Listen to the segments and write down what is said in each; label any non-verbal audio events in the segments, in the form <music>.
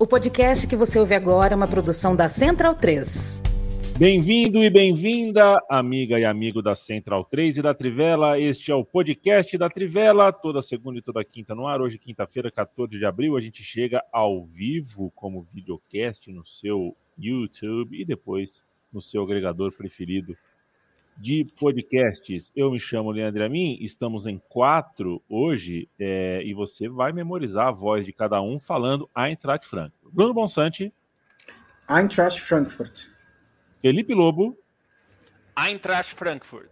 O podcast que você ouve agora é uma produção da Central 3. Bem-vindo e bem-vinda, amiga e amigo da Central 3 e da Trivela. Este é o podcast da Trivela, toda segunda e toda quinta no ar. Hoje, quinta-feira, 14 de abril, a gente chega ao vivo como videocast no seu YouTube e depois no seu agregador preferido de podcasts. Eu me chamo Leandro Amin, estamos em quatro hoje é, e você vai memorizar a voz de cada um falando Eintracht Frankfurt. Bruno Bonsante. Eintracht Frankfurt. Felipe Lobo. Eintracht Frankfurt.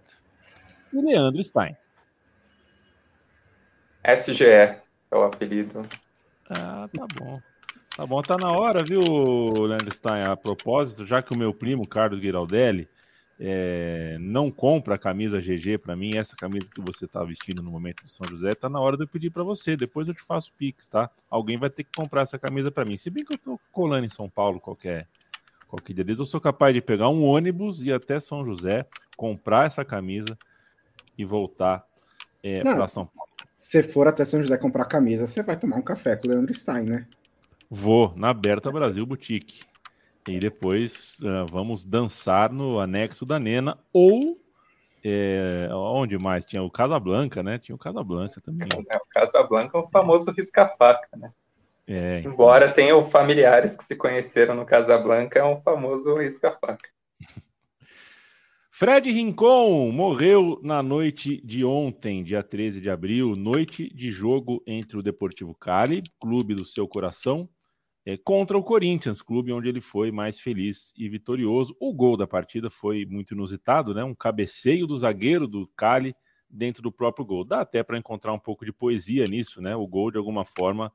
E Leandro Stein. SGE é o apelido. Ah, tá bom. Tá bom, tá na hora, viu, Leandro Stein? A propósito, já que o meu primo, Carlos Giraldelli, é, não compra a camisa GG para mim, essa camisa que você está vestindo no momento de São José, tá na hora de eu pedir para você. Depois eu te faço pix, tá? Alguém vai ter que comprar essa camisa para mim. Se bem que eu tô colando em São Paulo qualquer qualquer dia desses, eu sou capaz de pegar um ônibus e ir até São José, comprar essa camisa e voltar é, para São Paulo. Se for até São José comprar camisa, você vai tomar um café com o Leandro Stein, né? Vou na Berta Brasil Boutique. E depois uh, vamos dançar no anexo da Nena ou é, onde mais? Tinha o Casablanca, né? Tinha o Casablanca também. É, o Casablanca é o famoso risca-faca, né? É, então... Embora tenham familiares que se conheceram no Casablanca, é um famoso risca-faca. <laughs> Fred Rincon morreu na noite de ontem, dia 13 de abril, noite de jogo entre o Deportivo Cali, clube do seu coração, é, contra o Corinthians, clube onde ele foi mais feliz e vitorioso. O gol da partida foi muito inusitado, né? Um cabeceio do zagueiro do Cali dentro do próprio gol. Dá até para encontrar um pouco de poesia nisso, né? O gol, de alguma forma,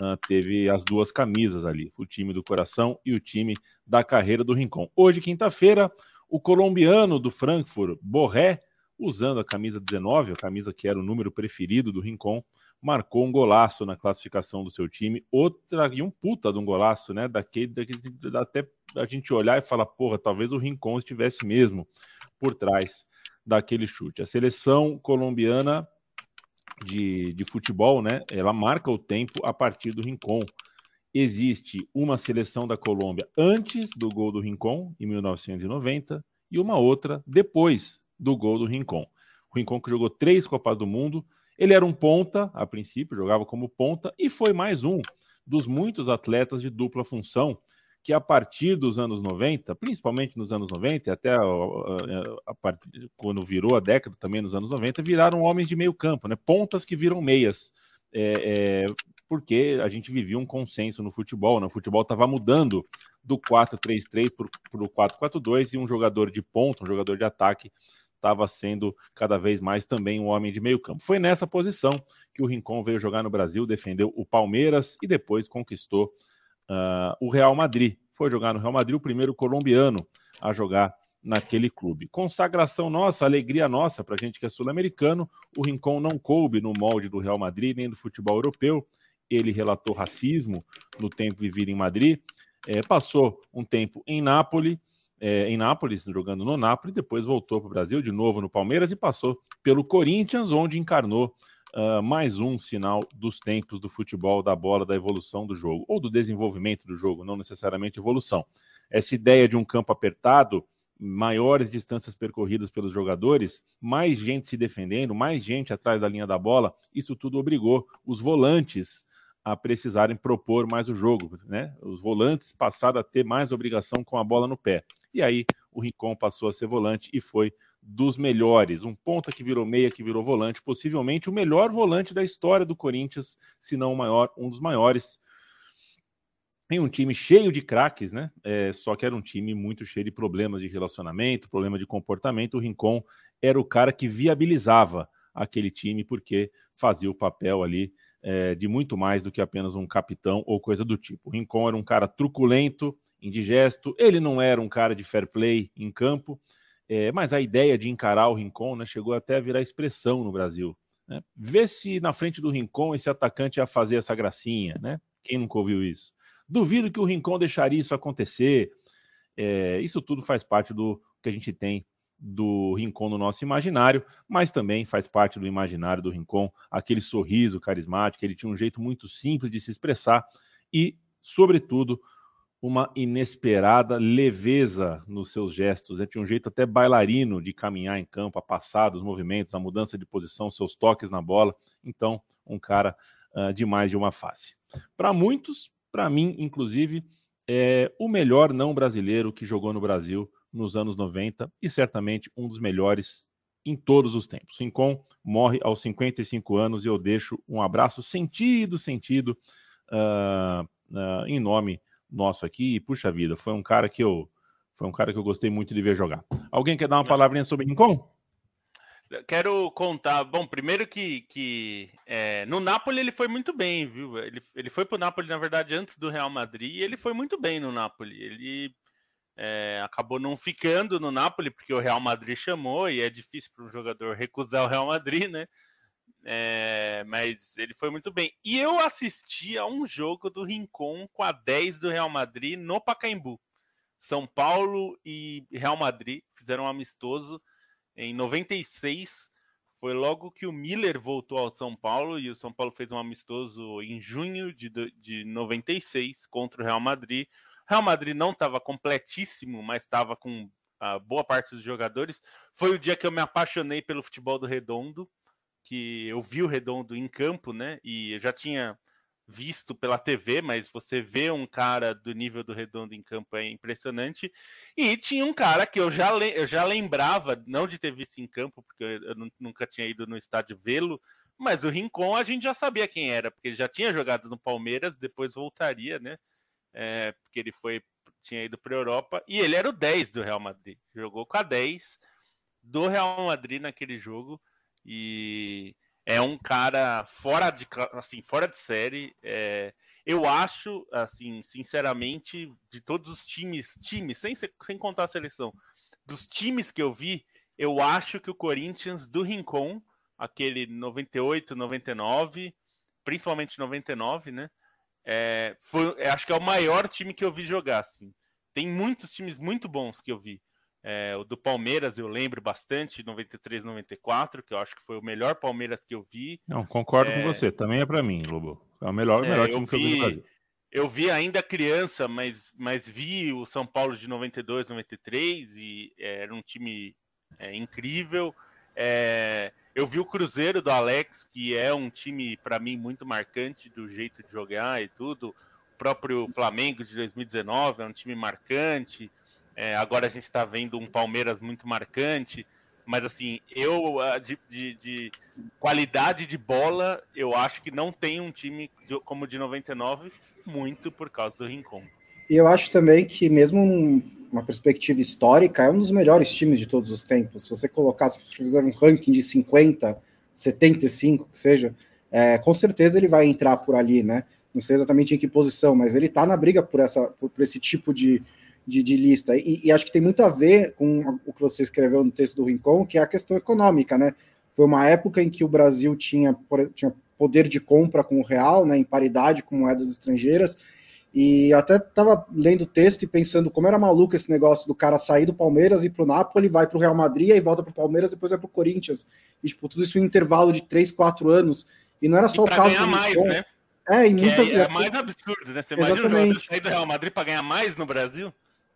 uh, teve as duas camisas ali: o time do coração e o time da carreira do Rincon. Hoje, quinta-feira, o colombiano do Frankfurt, Borré, usando a camisa 19, a camisa que era o número preferido do Rincon, marcou um golaço na classificação do seu time, outra e um puta de um golaço, né? Daquele, daquele até a gente olhar e falar, porra, talvez o Rincon estivesse mesmo por trás daquele chute. A seleção colombiana de, de futebol, né? Ela marca o tempo a partir do Rincon. Existe uma seleção da Colômbia antes do gol do Rincon, em 1990, e uma outra depois do gol do Rincon. O Rincon que jogou três Copas do Mundo, ele era um ponta, a princípio, jogava como ponta, e foi mais um dos muitos atletas de dupla função que, a partir dos anos 90, principalmente nos anos 90, até a, a, a, quando virou a década também nos anos 90, viraram homens de meio campo, né? pontas que viram meias. É, é, porque a gente vivia um consenso no futebol, né? o futebol estava mudando do 4-3-3 para o 4-4-2 e um jogador de ponta, um jogador de ataque, estava sendo cada vez mais também um homem de meio campo. Foi nessa posição que o Rincon veio jogar no Brasil, defendeu o Palmeiras e depois conquistou uh, o Real Madrid. Foi jogar no Real Madrid, o primeiro colombiano a jogar naquele clube. Consagração nossa, alegria nossa para a gente que é sul-americano. O Rincon não coube no molde do Real Madrid nem do futebol europeu. Ele relatou racismo no tempo vivido em Madrid. É, passou um tempo em Nápoles é, em Nápoles, jogando no Nápoles, depois voltou para o Brasil, de novo no Palmeiras e passou pelo Corinthians, onde encarnou uh, mais um sinal dos tempos do futebol, da bola, da evolução do jogo, ou do desenvolvimento do jogo, não necessariamente evolução. Essa ideia de um campo apertado, maiores distâncias percorridas pelos jogadores, mais gente se defendendo, mais gente atrás da linha da bola, isso tudo obrigou os volantes a precisarem propor mais o jogo, né? Os volantes passaram a ter mais obrigação com a bola no pé. E aí o Rincon passou a ser volante e foi dos melhores, um ponta que virou meia, que virou volante, possivelmente o melhor volante da história do Corinthians, se não o maior, um dos maiores. Em um time cheio de craques, né? É, só que era um time muito cheio de problemas de relacionamento, problema de comportamento. O Rincon era o cara que viabilizava aquele time porque fazia o papel ali é, de muito mais do que apenas um capitão ou coisa do tipo. O Rincon era um cara truculento, indigesto, ele não era um cara de fair play em campo, é, mas a ideia de encarar o Rincon né, chegou até a virar expressão no Brasil. Né? Vê se na frente do Rincon esse atacante ia fazer essa gracinha, né? Quem nunca ouviu isso? Duvido que o Rincon deixaria isso acontecer. É, isso tudo faz parte do que a gente tem do Rincon no nosso imaginário, mas também faz parte do imaginário do Rincon aquele sorriso carismático. Ele tinha um jeito muito simples de se expressar e sobretudo, uma inesperada leveza nos seus gestos. Ele tinha um jeito até bailarino de caminhar em campo, a passar dos movimentos, a mudança de posição, seus toques na bola. Então, um cara uh, de mais de uma face. Para muitos, para mim, inclusive, é o melhor não brasileiro que jogou no Brasil nos anos 90 e certamente um dos melhores em todos os tempos. Rincon morre aos 55 anos e eu deixo um abraço sentido, sentido, uh, uh, em nome nosso aqui. E, puxa vida, foi um cara que eu foi um cara que eu gostei muito de ver jogar. Alguém quer dar uma palavrinha sobre Rincon? Quero contar. Bom, primeiro que, que é, no Napoli ele foi muito bem, viu? Ele, ele foi para o Napoli, na verdade, antes do Real Madrid, e ele foi muito bem no Napoli. Ele é, acabou não ficando no Napoli, porque o Real Madrid chamou, e é difícil para um jogador recusar o Real Madrid, né? É, mas ele foi muito bem. E eu assisti a um jogo do Rincon com a 10 do Real Madrid no Pacaembu. São Paulo e Real Madrid fizeram um amistoso em 96. Foi logo que o Miller voltou ao São Paulo e o São Paulo fez um amistoso em junho de, de 96 contra o Real Madrid. Real Madrid não estava completíssimo, mas estava com a boa parte dos jogadores. Foi o dia que eu me apaixonei pelo futebol do Redondo, que eu vi o Redondo em campo, né? E eu já tinha visto pela TV, mas você vê um cara do nível do Redondo em campo é impressionante. E tinha um cara que eu já, eu já lembrava, não de ter visto em campo, porque eu, nunca tinha ido no estádio vê-lo, mas o Rincon a gente já sabia quem era, porque ele já tinha jogado no Palmeiras, depois voltaria, né? É, porque ele foi tinha ido para a Europa e ele era o 10 do Real Madrid. Jogou com a 10 do Real Madrid naquele jogo e é um cara fora de assim fora de série. É, eu acho, assim, sinceramente, de todos os times, times sem, sem contar a seleção, dos times que eu vi, eu acho que o Corinthians do Rincon, aquele 98, 99, principalmente 99, né? É, foi, acho que é o maior time que eu vi jogar, assim. Tem muitos times muito bons que eu vi. É, o do Palmeiras eu lembro bastante, 93, 94, que eu acho que foi o melhor Palmeiras que eu vi. Não, concordo é... com você, também é para mim, Lobo. É o melhor, é, melhor time vi, que eu vi no Brasil. Eu vi ainda criança, mas, mas vi o São Paulo de 92, 93 e é, era um time é, incrível. É, eu vi o Cruzeiro do Alex, que é um time para mim muito marcante do jeito de jogar e tudo. O próprio Flamengo de 2019 é um time marcante. É, agora a gente está vendo um Palmeiras muito marcante, mas assim, eu de, de, de, qualidade de bola, eu acho que não tem um time como o de 99, muito por causa do Rincon. E eu acho também que, mesmo uma perspectiva histórica, é um dos melhores times de todos os tempos. Se você colocar, se fizer um ranking de 50, 75, que seja, é, com certeza ele vai entrar por ali, né? Não sei exatamente em que posição, mas ele tá na briga por, essa, por, por esse tipo de, de, de lista. E, e, acho que tem muito a ver com o que você escreveu no texto do Rincon, que é a questão econômica, né? Foi uma época em que o Brasil tinha, tinha poder de compra com o real, né, em paridade com moedas estrangeiras, e até estava lendo o texto e pensando como era maluco esse negócio do cara sair do Palmeiras e para o Napoli, vai para o Real Madrid e volta para o Palmeiras, depois vai para o Corinthians. E, tipo, tudo isso em um intervalo de 3, 4 anos. E não era só e o caso. Ganhar mais, né? É, e muitas é, é mais absurdo, né? Você Exatamente. imagina o sair do Real Madrid para ganhar mais no Brasil?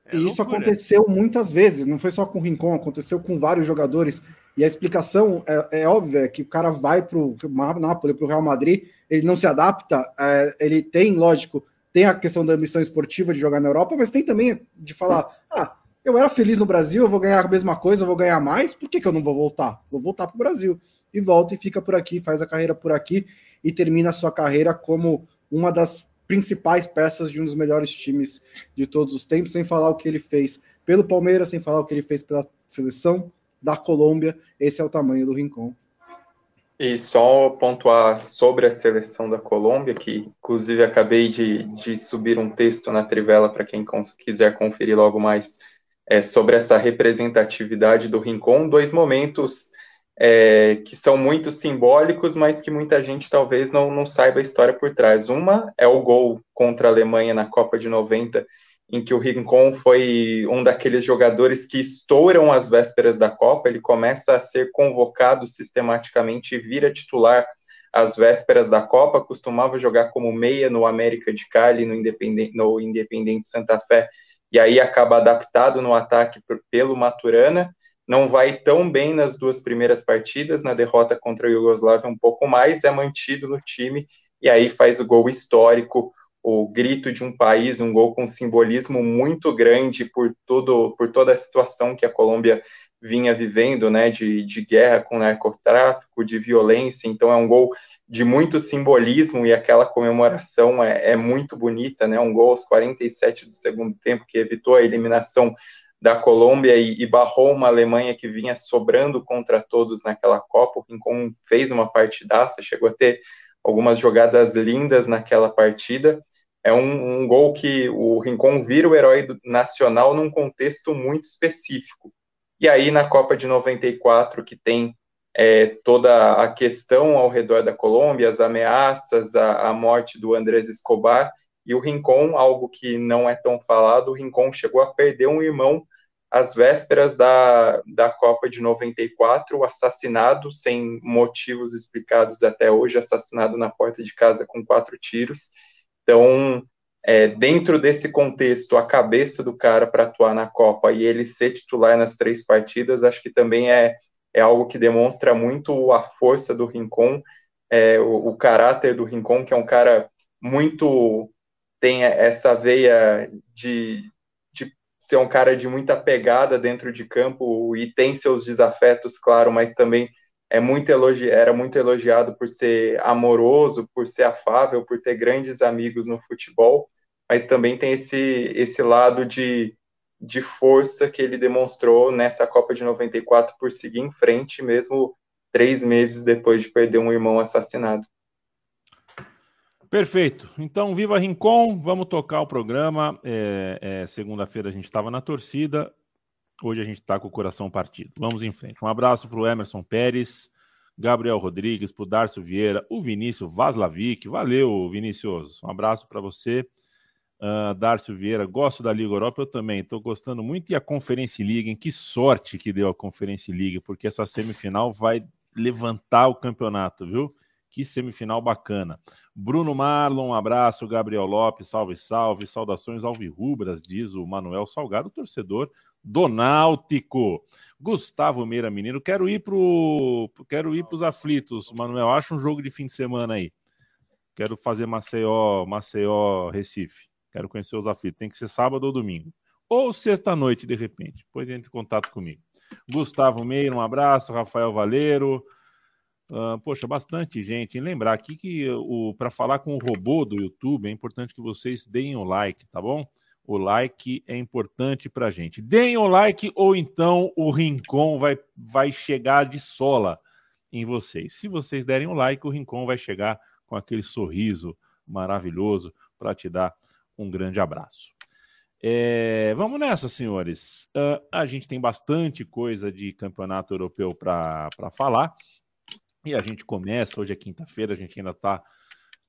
É e isso aconteceu muitas vezes, não foi só com o Rincon, aconteceu com vários jogadores. E a explicação é, é óbvia, é que o cara vai para o Napoli, para o Real Madrid, ele não se adapta, é, ele tem, lógico, tem a questão da ambição esportiva de jogar na Europa, mas tem também de falar, ah, eu era feliz no Brasil, eu vou ganhar a mesma coisa, eu vou ganhar mais, por que, que eu não vou voltar? Vou voltar para o Brasil. E volta e fica por aqui, faz a carreira por aqui e termina a sua carreira como uma das principais peças de um dos melhores times de todos os tempos, sem falar o que ele fez pelo Palmeiras, sem falar o que ele fez pela seleção da Colômbia. Esse é o tamanho do Rincon. E só pontuar sobre a seleção da Colômbia, que inclusive acabei de, de subir um texto na Trivela para quem quiser conferir logo mais é, sobre essa representatividade do Rincon, dois momentos é, que são muito simbólicos, mas que muita gente talvez não, não saiba a história por trás. Uma é o gol contra a Alemanha na Copa de 90, em que o Rincon foi um daqueles jogadores que estouram as vésperas da Copa, ele começa a ser convocado sistematicamente e vira titular às vésperas da Copa, costumava jogar como meia no América de Cali, no Independente, no Independente Santa Fé, e aí acaba adaptado no ataque pelo Maturana. Não vai tão bem nas duas primeiras partidas, na derrota contra a Iugoslávia um pouco mais, é mantido no time e aí faz o gol histórico, o grito de um país, um gol com simbolismo muito grande por todo por toda a situação que a Colômbia vinha vivendo, né, de, de guerra com narcotráfico, de violência, então é um gol de muito simbolismo e aquela comemoração é, é, muito bonita, né, um gol aos 47 do segundo tempo que evitou a eliminação da Colômbia e, e barrou uma Alemanha que vinha sobrando contra todos naquela Copa, o Rincon fez uma partidaça, chegou a ter algumas jogadas lindas naquela partida, é um, um gol que o Rincon vira o herói nacional num contexto muito específico, e aí, na Copa de 94, que tem é, toda a questão ao redor da Colômbia, as ameaças, a, a, morte do Andrés Escobar, e o Rincon, algo que não é tão falado, o Rincon chegou a perder um irmão às vésperas da, da Copa de 94, assassinado sem motivos explicados até hoje, assassinado na porta de casa com quatro tiros. Então, é, dentro desse contexto, a cabeça do cara para atuar na Copa e ele ser titular nas três partidas, acho que também é, é algo que demonstra muito a força do Rincon, é, o, o, caráter do Rincon, que é um cara muito. tem essa veia de, de ser um cara de muita pegada dentro de campo e tem seus desafetos, claro, mas também é muito elogi era muito elogiado por ser amoroso, por ser afável, por ter grandes amigos no futebol, mas também tem esse, esse lado de, de força que ele demonstrou nessa Copa de 94 por seguir em frente, mesmo três meses depois de perder um irmão assassinado. Perfeito. Então, viva Rincon, vamos tocar o programa. É, é, Segunda-feira a gente estava na torcida, Hoje a gente está com o coração partido. Vamos em frente. Um abraço para o Emerson Pérez, Gabriel Rodrigues, para o Darcio Vieira, o Vinícius Vaslavic. Valeu, Vinícius. Um abraço para você. Uh, Darcio Vieira, gosto da Liga Europa, eu também estou gostando muito. E a Conferência League, hein? que sorte que deu a Conferência League, porque essa semifinal vai levantar o campeonato, viu? Que semifinal bacana. Bruno Marlon, um abraço. Gabriel Lopes, salve, salve. Saudações alvirrubras, diz o Manuel Salgado, torcedor do Náutico. Gustavo Meira Menino, quero ir pro quero ir para os aflitos, Manuel. Acha um jogo de fim de semana aí. Quero fazer Maceió, Maceió, Recife. Quero conhecer os aflitos. Tem que ser sábado ou domingo. Ou sexta-noite, de repente. Depois entre em contato comigo. Gustavo Meira, um abraço. Rafael Valeiro. Uh, poxa, bastante gente. E lembrar aqui que para falar com o robô do YouTube é importante que vocês deem o like, tá bom? O like é importante para gente. Deem o like ou então o Rincon vai, vai chegar de sola em vocês. Se vocês derem o like, o Rincon vai chegar com aquele sorriso maravilhoso para te dar um grande abraço. É, vamos nessa, senhores. Uh, a gente tem bastante coisa de campeonato europeu para falar. E a gente começa, hoje é quinta-feira, a gente ainda está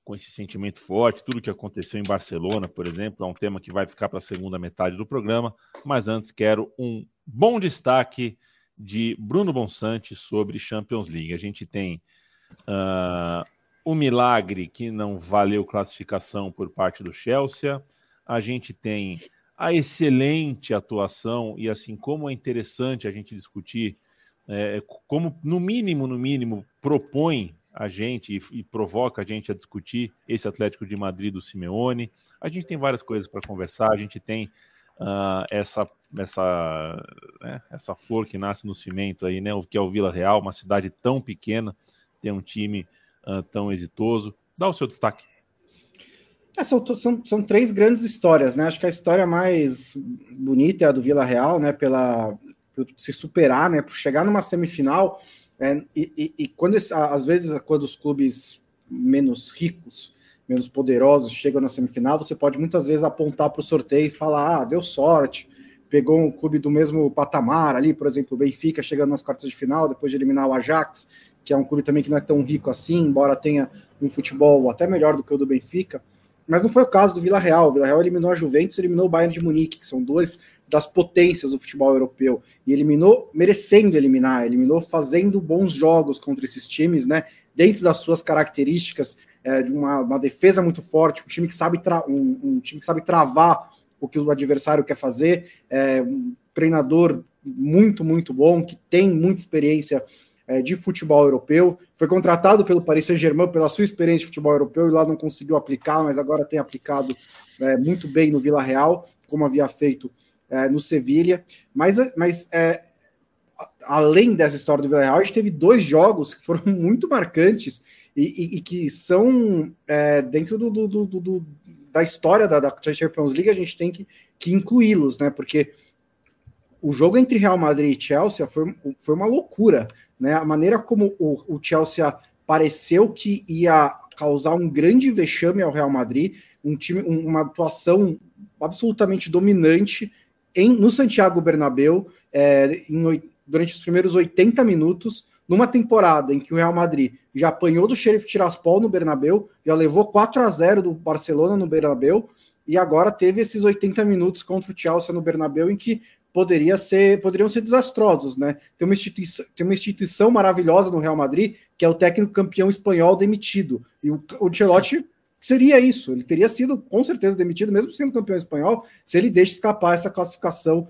com esse sentimento forte. Tudo que aconteceu em Barcelona, por exemplo, é um tema que vai ficar para a segunda metade do programa. Mas antes, quero um bom destaque de Bruno Bonsante sobre Champions League. A gente tem uh, o milagre que não valeu classificação por parte do Chelsea. A gente tem a excelente atuação e assim como é interessante a gente discutir é, como no mínimo no mínimo propõe a gente e, e, provoca a gente a discutir esse Atlético de Madrid do Simeone. A gente tem várias coisas para conversar, a gente tem uh, essa essa né, essa flor que nasce no cimento aí, né, que é o Vila Real, uma cidade tão pequena, tem um time uh, tão exitoso. Dá o seu destaque. É, são, são, são três grandes histórias, né? Acho que a história mais bonita é a do Vila Real, né? Pela por se superar, né? Por chegar numa semifinal é, e, e, e, quando às vezes quando os clubes menos ricos, menos poderosos chegam na semifinal, você pode muitas vezes apontar para o sorteio e falar: ah, deu sorte, pegou um clube do mesmo patamar ali, por exemplo, o Benfica chegando nas quartas de final depois de eliminar o Ajax, que é um clube também que não é tão rico assim, embora tenha um futebol até melhor do que o do Benfica. Mas não foi o caso do Vila Real. O Vila Real eliminou a Juventus, eliminou o Bayern de Munique, que são duas das potências do futebol europeu. E eliminou merecendo eliminar, eliminou fazendo bons jogos contra esses times, né? dentro das suas características, é, de uma, uma, defesa muito forte, um time que sabe um, um, time que sabe travar o que o adversário quer fazer, é, um treinador muito, muito bom, que tem muita experiência é, de futebol europeu. Foi contratado pelo Paris Saint-Germain pela sua experiência de futebol europeu e lá não conseguiu aplicar, mas agora tem aplicado é, muito bem no Vila Real, como havia feito é, no Sevilha. Mas, mas é, além dessa história do Vila Real, a gente teve dois jogos que foram <laughs> muito marcantes e, e, e que são é, dentro do, do, do, do, da história da, da Champions League, a gente tem que, que incluí-los, né? Porque o jogo entre Real Madrid e Chelsea foi, foi uma loucura. Né? A maneira como o, o Chelsea pareceu que ia causar um grande vexame ao Real Madrid, um time, uma atuação absolutamente dominante em, no Santiago Bernabéu é, em, durante os primeiros 80 minutos, numa temporada em que o Real Madrid já apanhou do Sheriff Tiraspol no Bernabéu, já levou 4 a 0 do Barcelona no Bernabéu, e agora teve esses 80 minutos contra o Chelsea no Bernabéu em que poderia ser, poderiam ser desastrosos, né? Tem uma, instituição, tem uma instituição maravilhosa no Real Madrid, que é o técnico campeão espanhol demitido. E o, o seria isso, ele teria sido com certeza demitido, mesmo sendo campeão espanhol, se ele deixa escapar essa classificação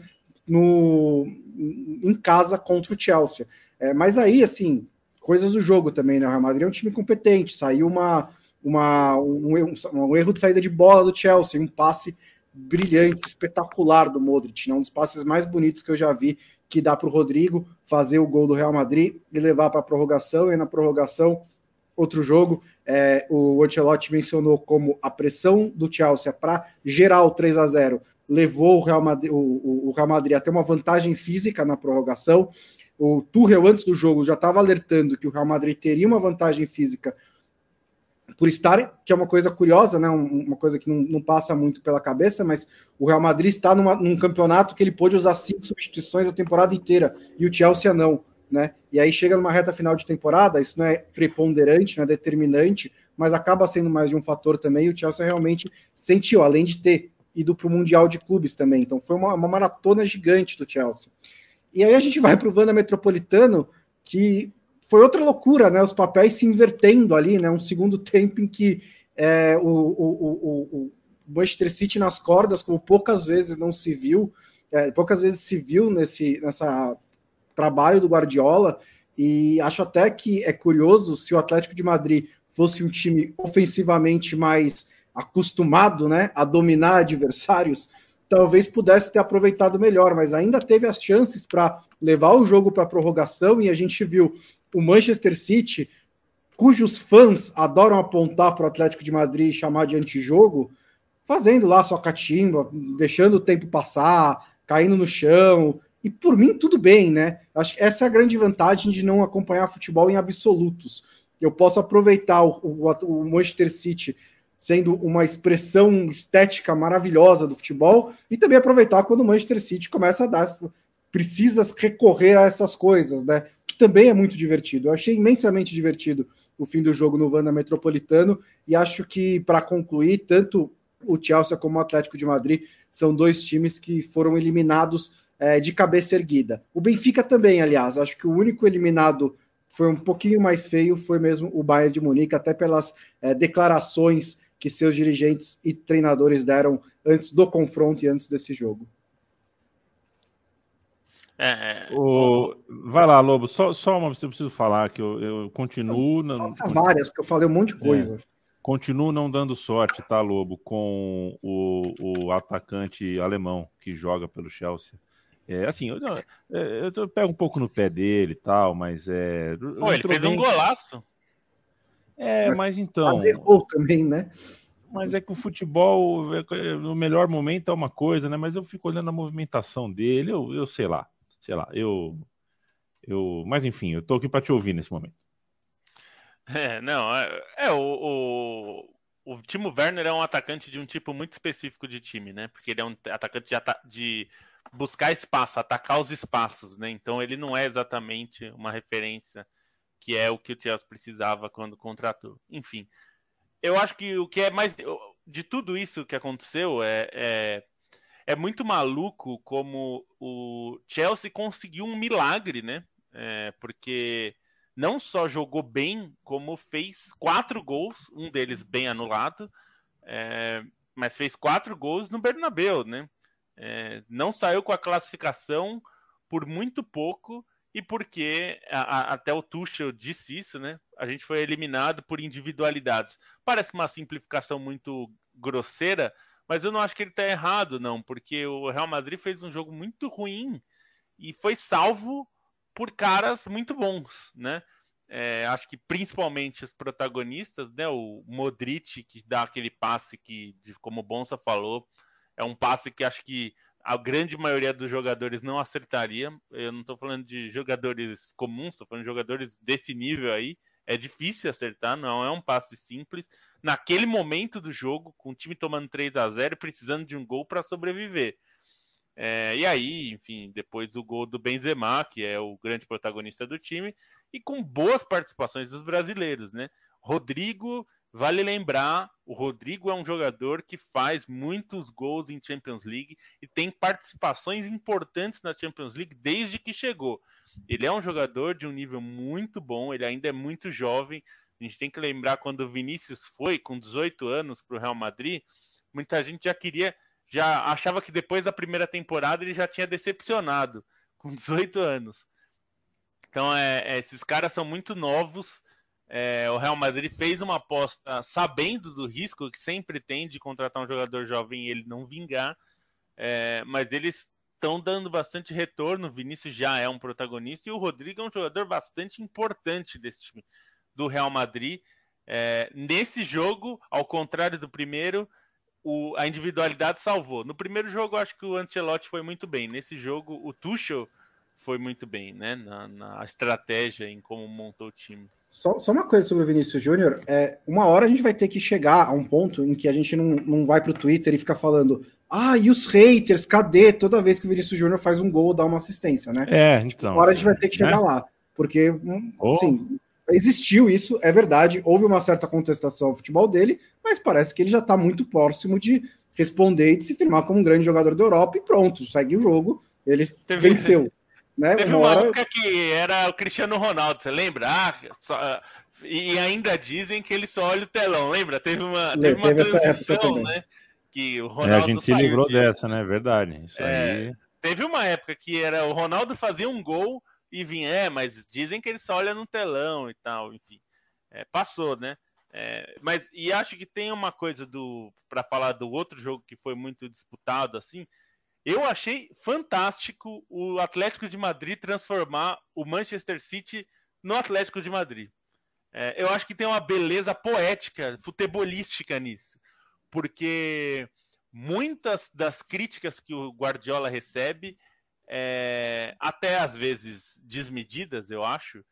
no, em casa contra o Chelsea. É, mas aí, assim, coisas do jogo também, né? O Real Madrid é um time competente, saiu uma, uma, um, um erro de saída de bola do Chelsea, um passe brilhante, espetacular do Modric, né? um dos passes mais bonitos que eu já vi, que dá para o Rodrigo fazer o gol do Real Madrid e levar para a prorrogação, e na prorrogação, outro jogo, é, o Ancelotti mencionou como a pressão do Chelsea para gerar o 3 a 0 levou o Real, Madrid, o, o Real Madrid a ter uma vantagem física na prorrogação, o Tuchel antes do jogo já estava alertando que o Real Madrid teria uma vantagem física por estar, que é uma coisa curiosa, né? Uma coisa que não, não passa muito pela cabeça, mas o Real Madrid está numa, num campeonato que ele pôde usar cinco substituições a temporada inteira e o Chelsea não, né? E aí chega numa reta final de temporada, isso não é preponderante, não é determinante, mas acaba sendo mais de um fator também. O Chelsea realmente sentiu, além de ter ido para o Mundial de Clubes também. Então foi uma, uma maratona gigante do Chelsea. E aí a gente vai para o Vanda Metropolitano, que foi outra loucura, né? Os papéis se invertendo ali, né? Um segundo <laughs> tempo em que é, o, o, o, o, Manchester City nas cordas, como poucas vezes não se viu, é, poucas vezes se viu nesse nessa trabalho do Guardiola. E acho até que é curioso se o Atlético de Madrid fosse um time ofensivamente mais acostumado, né, a dominar adversários, talvez pudesse ter aproveitado melhor, mas ainda teve as chances para levar o jogo para prorrogação e a gente viu o Manchester City, cujos fãs adoram apontar para o Atlético de Madrid e chamar de antijogo, fazendo lá sua catimba, deixando o tempo passar, caindo no chão. E por mim, tudo bem, né? Acho que essa é a grande vantagem de não acompanhar futebol em absolutos. Eu posso aproveitar o, o, o Manchester City sendo uma expressão estética maravilhosa do futebol e também aproveitar quando o Manchester City começa a dar precisa recorrer a essas coisas, né? Que também é muito divertido. Eu achei imensamente divertido o fim do jogo no Vanda Metropolitano e acho que, para concluir, tanto o Chelsea como o Atlético de Madrid são dois times que foram eliminados é, de cabeça erguida. O Benfica também, aliás, acho que o único eliminado foi um pouquinho mais feio, foi mesmo o Bayern de Munique, até pelas é, declarações que seus dirigentes e treinadores deram antes do confronto e antes desse jogo. É, é, o... Vai lá, Lobo, só, só uma coisa eu preciso falar, que eu, eu continuo. Faça várias, porque eu falei um monte de é. coisa. É, continuo não dando sorte, tá, Lobo, com o, o atacante alemão que joga pelo Chelsea. É, assim, eu, eu, eu pego um pouco no pé dele e tal, mas é. Pô, ele fez bem... um golaço. É, mas, mas então. errou também, né? Mas é que o futebol, no melhor momento é uma coisa, né? Mas eu fico olhando a movimentação dele, eu, eu sei lá sei lá, eu. eu mas enfim, eu tô aqui para te ouvir nesse momento. É, não, é, é o, o, o, Timo Werner é um atacante de um tipo muito específico de time, né? Porque ele é um atacante de, de buscar espaço, atacar os espaços, né? Então ele não é exatamente uma referência que é o que o Chelsea precisava quando contratou. Enfim, eu acho que o que é mais de tudo isso que aconteceu é, é é muito maluco como o Chelsea conseguiu um milagre, né? É, porque não só jogou bem, como fez quatro gols, um deles bem anulado, é, mas fez quatro gols no Bernabéu, né? É, não saiu com a classificação por muito pouco e porque a, a, até o Tuchel disse isso, né? A gente foi eliminado por individualidades. Parece uma simplificação muito grosseira, mas eu não acho que ele está errado, não, porque o Real Madrid fez um jogo muito ruim e foi salvo por caras muito bons, né? É, acho que principalmente os protagonistas, né? O Modric, que dá aquele passe que, como o Bonsa falou, é um passe que acho que a grande maioria dos jogadores não acertaria. Eu não estou falando de jogadores comuns, estou falando de jogadores desse nível aí. É difícil acertar, não é um passe simples. Naquele momento do jogo, com o time tomando 3 a 0 precisando de um gol para sobreviver. É, e aí, enfim, depois o gol do Benzema, que é o grande protagonista do time, e com boas participações dos brasileiros, né? Rodrigo, vale lembrar, o Rodrigo é um jogador que faz muitos gols em Champions League e tem participações importantes na Champions League desde que chegou. Ele é um jogador de um nível muito bom, ele ainda é muito jovem. A gente tem que lembrar quando o Vinícius foi com 18 anos para o Real Madrid, muita gente já queria já achava que depois da primeira temporada ele já tinha decepcionado com 18 anos. Então, é, é, esses caras são muito novos. É, o Real Madrid fez uma aposta sabendo do risco que sempre tem de contratar um jogador jovem e ele não vingar, é, mas eles estão dando bastante retorno. O Vinícius já é um protagonista e o Rodrigo é um jogador bastante importante desse time do Real Madrid. É, nesse jogo, ao contrário do primeiro, o, a individualidade salvou. No primeiro jogo, acho que o Ancelotti foi muito bem. Nesse jogo, o Tuchel foi muito bem, né? Na, na estratégia, em como montou o time. Só, só uma coisa sobre o Vinícius Júnior. É, uma hora a gente vai ter que chegar a um ponto em que a gente não, não vai para o Twitter e fica falando ah, e os haters, cadê? Toda vez que o Vinícius Júnior faz um gol, dá uma assistência, né? É, então. Uma hora a gente vai ter que chegar né? lá. Porque, oh. assim, existiu isso, é verdade, houve uma certa contestação ao futebol dele, mas parece que ele já está muito próximo de responder e de se firmar como um grande jogador da Europa e pronto, segue o jogo, ele teve, venceu. Né? Teve uma, uma hora... época que era o Cristiano Ronaldo, você lembra? Ah, só, e ainda dizem que ele só olha o telão, lembra? Teve uma, teve uma teve transição, né? Que o Ronaldo é, a gente se livrou de... dessa, né? Verdade. Isso é, aí... Teve uma época que era o Ronaldo fazia um gol e vinha, é, mas dizem que ele só olha no telão e tal, enfim. É, passou, né? É, mas e acho que tem uma coisa do para falar do outro jogo que foi muito disputado assim. Eu achei fantástico o Atlético de Madrid transformar o Manchester City no Atlético de Madrid. É, eu acho que tem uma beleza poética, futebolística nisso, porque muitas das críticas que o Guardiola recebe é, até às vezes desmedidas, eu acho,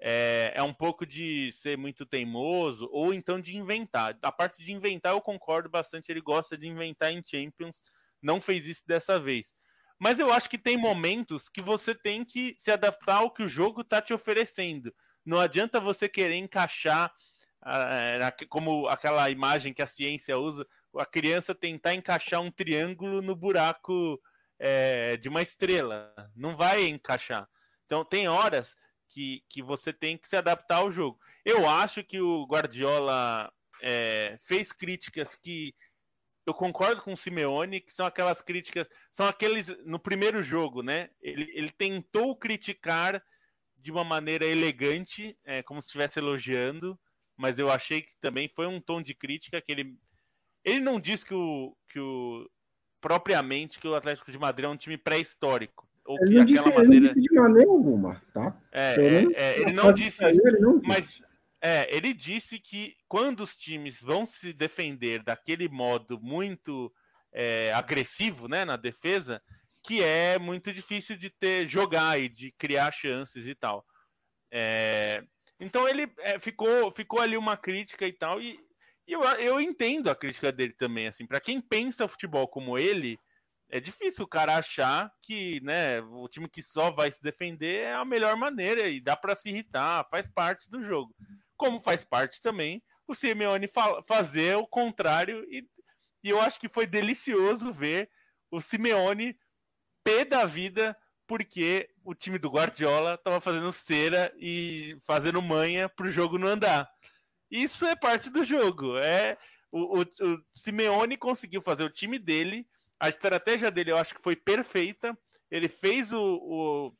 é, é, um pouco de ser muito teimoso ou então de inventar. A parte de inventar eu concordo bastante, ele gosta de inventar em Champions, não fez isso dessa vez. Mas eu acho que tem momentos que você tem que se adaptar ao que o jogo está te oferecendo. Não adianta você querer encaixar, uh, como aquela imagem que a ciência usa, a criança tentar encaixar um triângulo no buraco é, de uma estrela. Não vai encaixar. Então tem horas que, que você tem que se adaptar ao jogo. Eu acho que o Guardiola é, fez críticas que eu concordo com o Simeone, que são aquelas críticas, são aqueles no primeiro jogo, né? Ele, ele tentou criticar de uma maneira elegante, é, como se estivesse elogiando, mas eu achei que também foi um tom de crítica que ele ele não diz que o, que o propriamente que o Atlético de Madrid é um time pré-histórico. Ele, não disse, maneira... ele não disse de maneira alguma, tá? É, é, é ele, não disse, isso, ele não disse. Mas é, ele disse que quando os times vão se defender daquele modo muito é, agressivo, né, na defesa, que é muito difícil de ter jogar e de criar chances e tal. É, então ele é, ficou, ficou ali uma crítica e tal, e e eu, eu entendo a crítica dele também, assim, para quem pensa futebol como ele, é difícil o cara achar que, né, o time que só vai se defender é a melhor maneira e dá para se irritar, faz parte do jogo. Como faz parte também o Simeone fa fazer o contrário e, e eu acho que foi delicioso ver o Simeone pé da vida porque o time do Guardiola estava fazendo cera e fazendo manha para o jogo não andar. Isso é parte do jogo. É o, o, o Simeone conseguiu fazer o time dele. A estratégia dele eu acho que foi perfeita. Ele fez o, o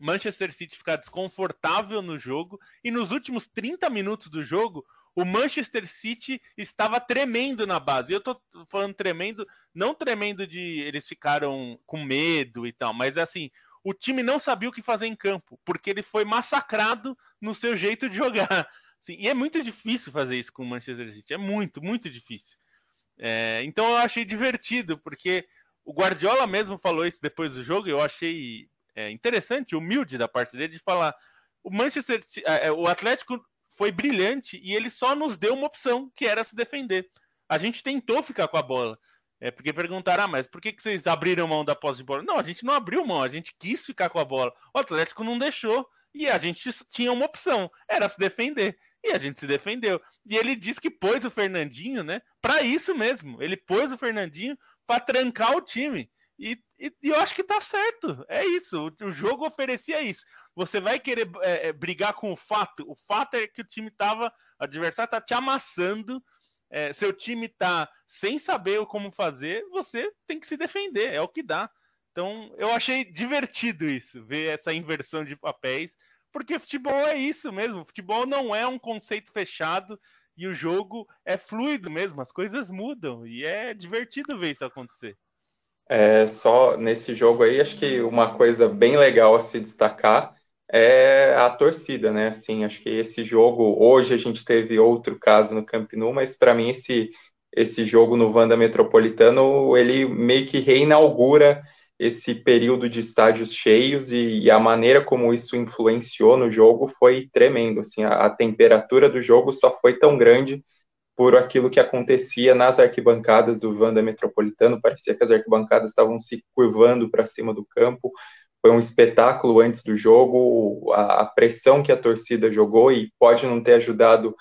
Manchester City ficar desconfortável no jogo. E nos últimos 30 minutos do jogo, o Manchester City estava tremendo na base. Eu tô falando tremendo, não tremendo de eles ficaram com medo e tal, mas assim, o time não sabia o que fazer em campo, porque ele foi massacrado no seu jeito de jogar. <laughs> Assim, e é muito difícil fazer isso com o Manchester City, é muito, muito difícil. É, então eu achei divertido, porque o Guardiola mesmo falou isso depois do jogo, eu achei é, interessante, humilde da parte dele de falar. O Manchester, é, é, o Atlético foi brilhante e ele só nos deu uma opção, que era se defender. A gente tentou ficar com a bola. É porque perguntaram, ah, mas por que, que vocês abriram mão da posse de bola? Não, a gente não abriu mão, a gente quis ficar com a bola. O Atlético não deixou e a gente tinha uma opção, era se defender. E a gente se defendeu. E ele disse que pôs o Fernandinho, né? Para isso mesmo. Ele pôs o Fernandinho para trancar o time. E, e, e, eu acho que tá certo. É isso. O, o jogo oferecia isso. Você vai querer é, é, brigar com o fato. O fato é que o time tava. O adversário tá te amassando. É, seu time tá sem saber como fazer. Você tem que se defender. É o que dá. Então, eu achei divertido isso, ver essa inversão de papéis, porque futebol é isso mesmo. Futebol não é um conceito fechado e o jogo é fluido mesmo, as coisas mudam e é divertido ver isso acontecer. É, só nesse jogo aí, acho que uma coisa bem legal a se destacar é a torcida, né? Assim, acho que esse jogo, hoje a gente teve outro caso no Camp Nou, mas para mim esse, esse jogo no Vanda Metropolitano, ele meio que reinaugura esse período de estádios cheios e, e a maneira como isso influenciou no jogo foi tremendo, assim, a, a temperatura do jogo só foi tão grande por aquilo que acontecia nas arquibancadas do Vanda Metropolitano. Parecia que as arquibancadas estavam se curvando para cima do campo. Foi um espetáculo antes do jogo, a, a, pressão que a torcida jogou e pode não ter ajudado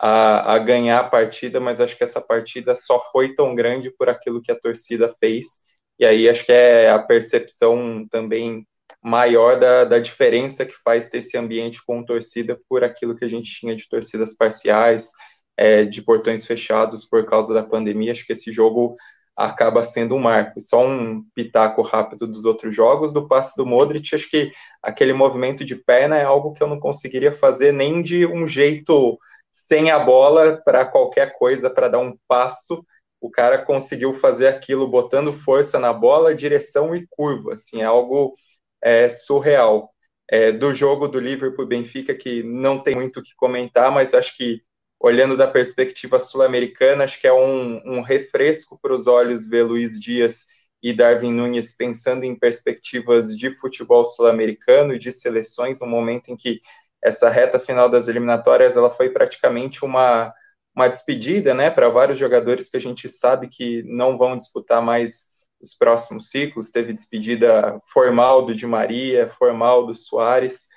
a, a, ganhar a partida, mas acho que essa partida só foi tão grande por aquilo que a torcida fez. E aí acho que é a percepção também maior da, da diferença que faz ter esse ambiente com torcida por aquilo que a gente tinha de torcidas parciais, é, de portões fechados por causa da pandemia, acho que esse jogo acaba sendo um marco. Só um pitaco rápido dos outros jogos, do passe do Modric, acho que aquele movimento de perna é algo que eu não conseguiria fazer nem de um jeito sem a bola para qualquer coisa, para dar um passo. O cara conseguiu fazer aquilo botando força na bola, direção e curva. Assim, é algo é, surreal. É, do jogo do Liverpool Benfica, que não tem muito o que comentar, mas acho que olhando da perspectiva sul-americana, acho que é um, um refresco para os olhos ver Luiz Dias e Darwin Nunes pensando em perspectivas de futebol sul-americano e de seleções, no momento em que essa reta final das eliminatórias ela foi praticamente uma, uma despedida né, para vários jogadores que a gente sabe que não vão disputar mais os próximos ciclos. Teve despedida formal do Di Maria, formal do Soares